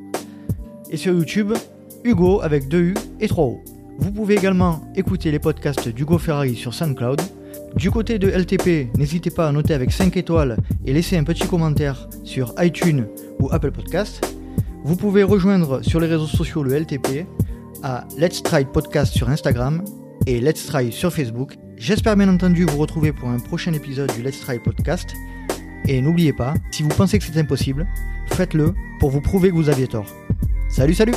Et sur YouTube, Hugo avec 2 U et 3 O. Vous pouvez également écouter les podcasts d'Hugo Ferrari sur SoundCloud. Du côté de LTP, n'hésitez pas à noter avec 5 étoiles et laisser un petit commentaire sur iTunes ou Apple Podcast. Vous pouvez rejoindre sur les réseaux sociaux le LTP à Let's Try Podcast sur Instagram et Let's Try sur Facebook. J'espère bien entendu vous retrouver pour un prochain épisode du Let's Try Podcast. Et n'oubliez pas, si vous pensez que c'est impossible, faites-le pour vous prouver que vous aviez tort. Salut salut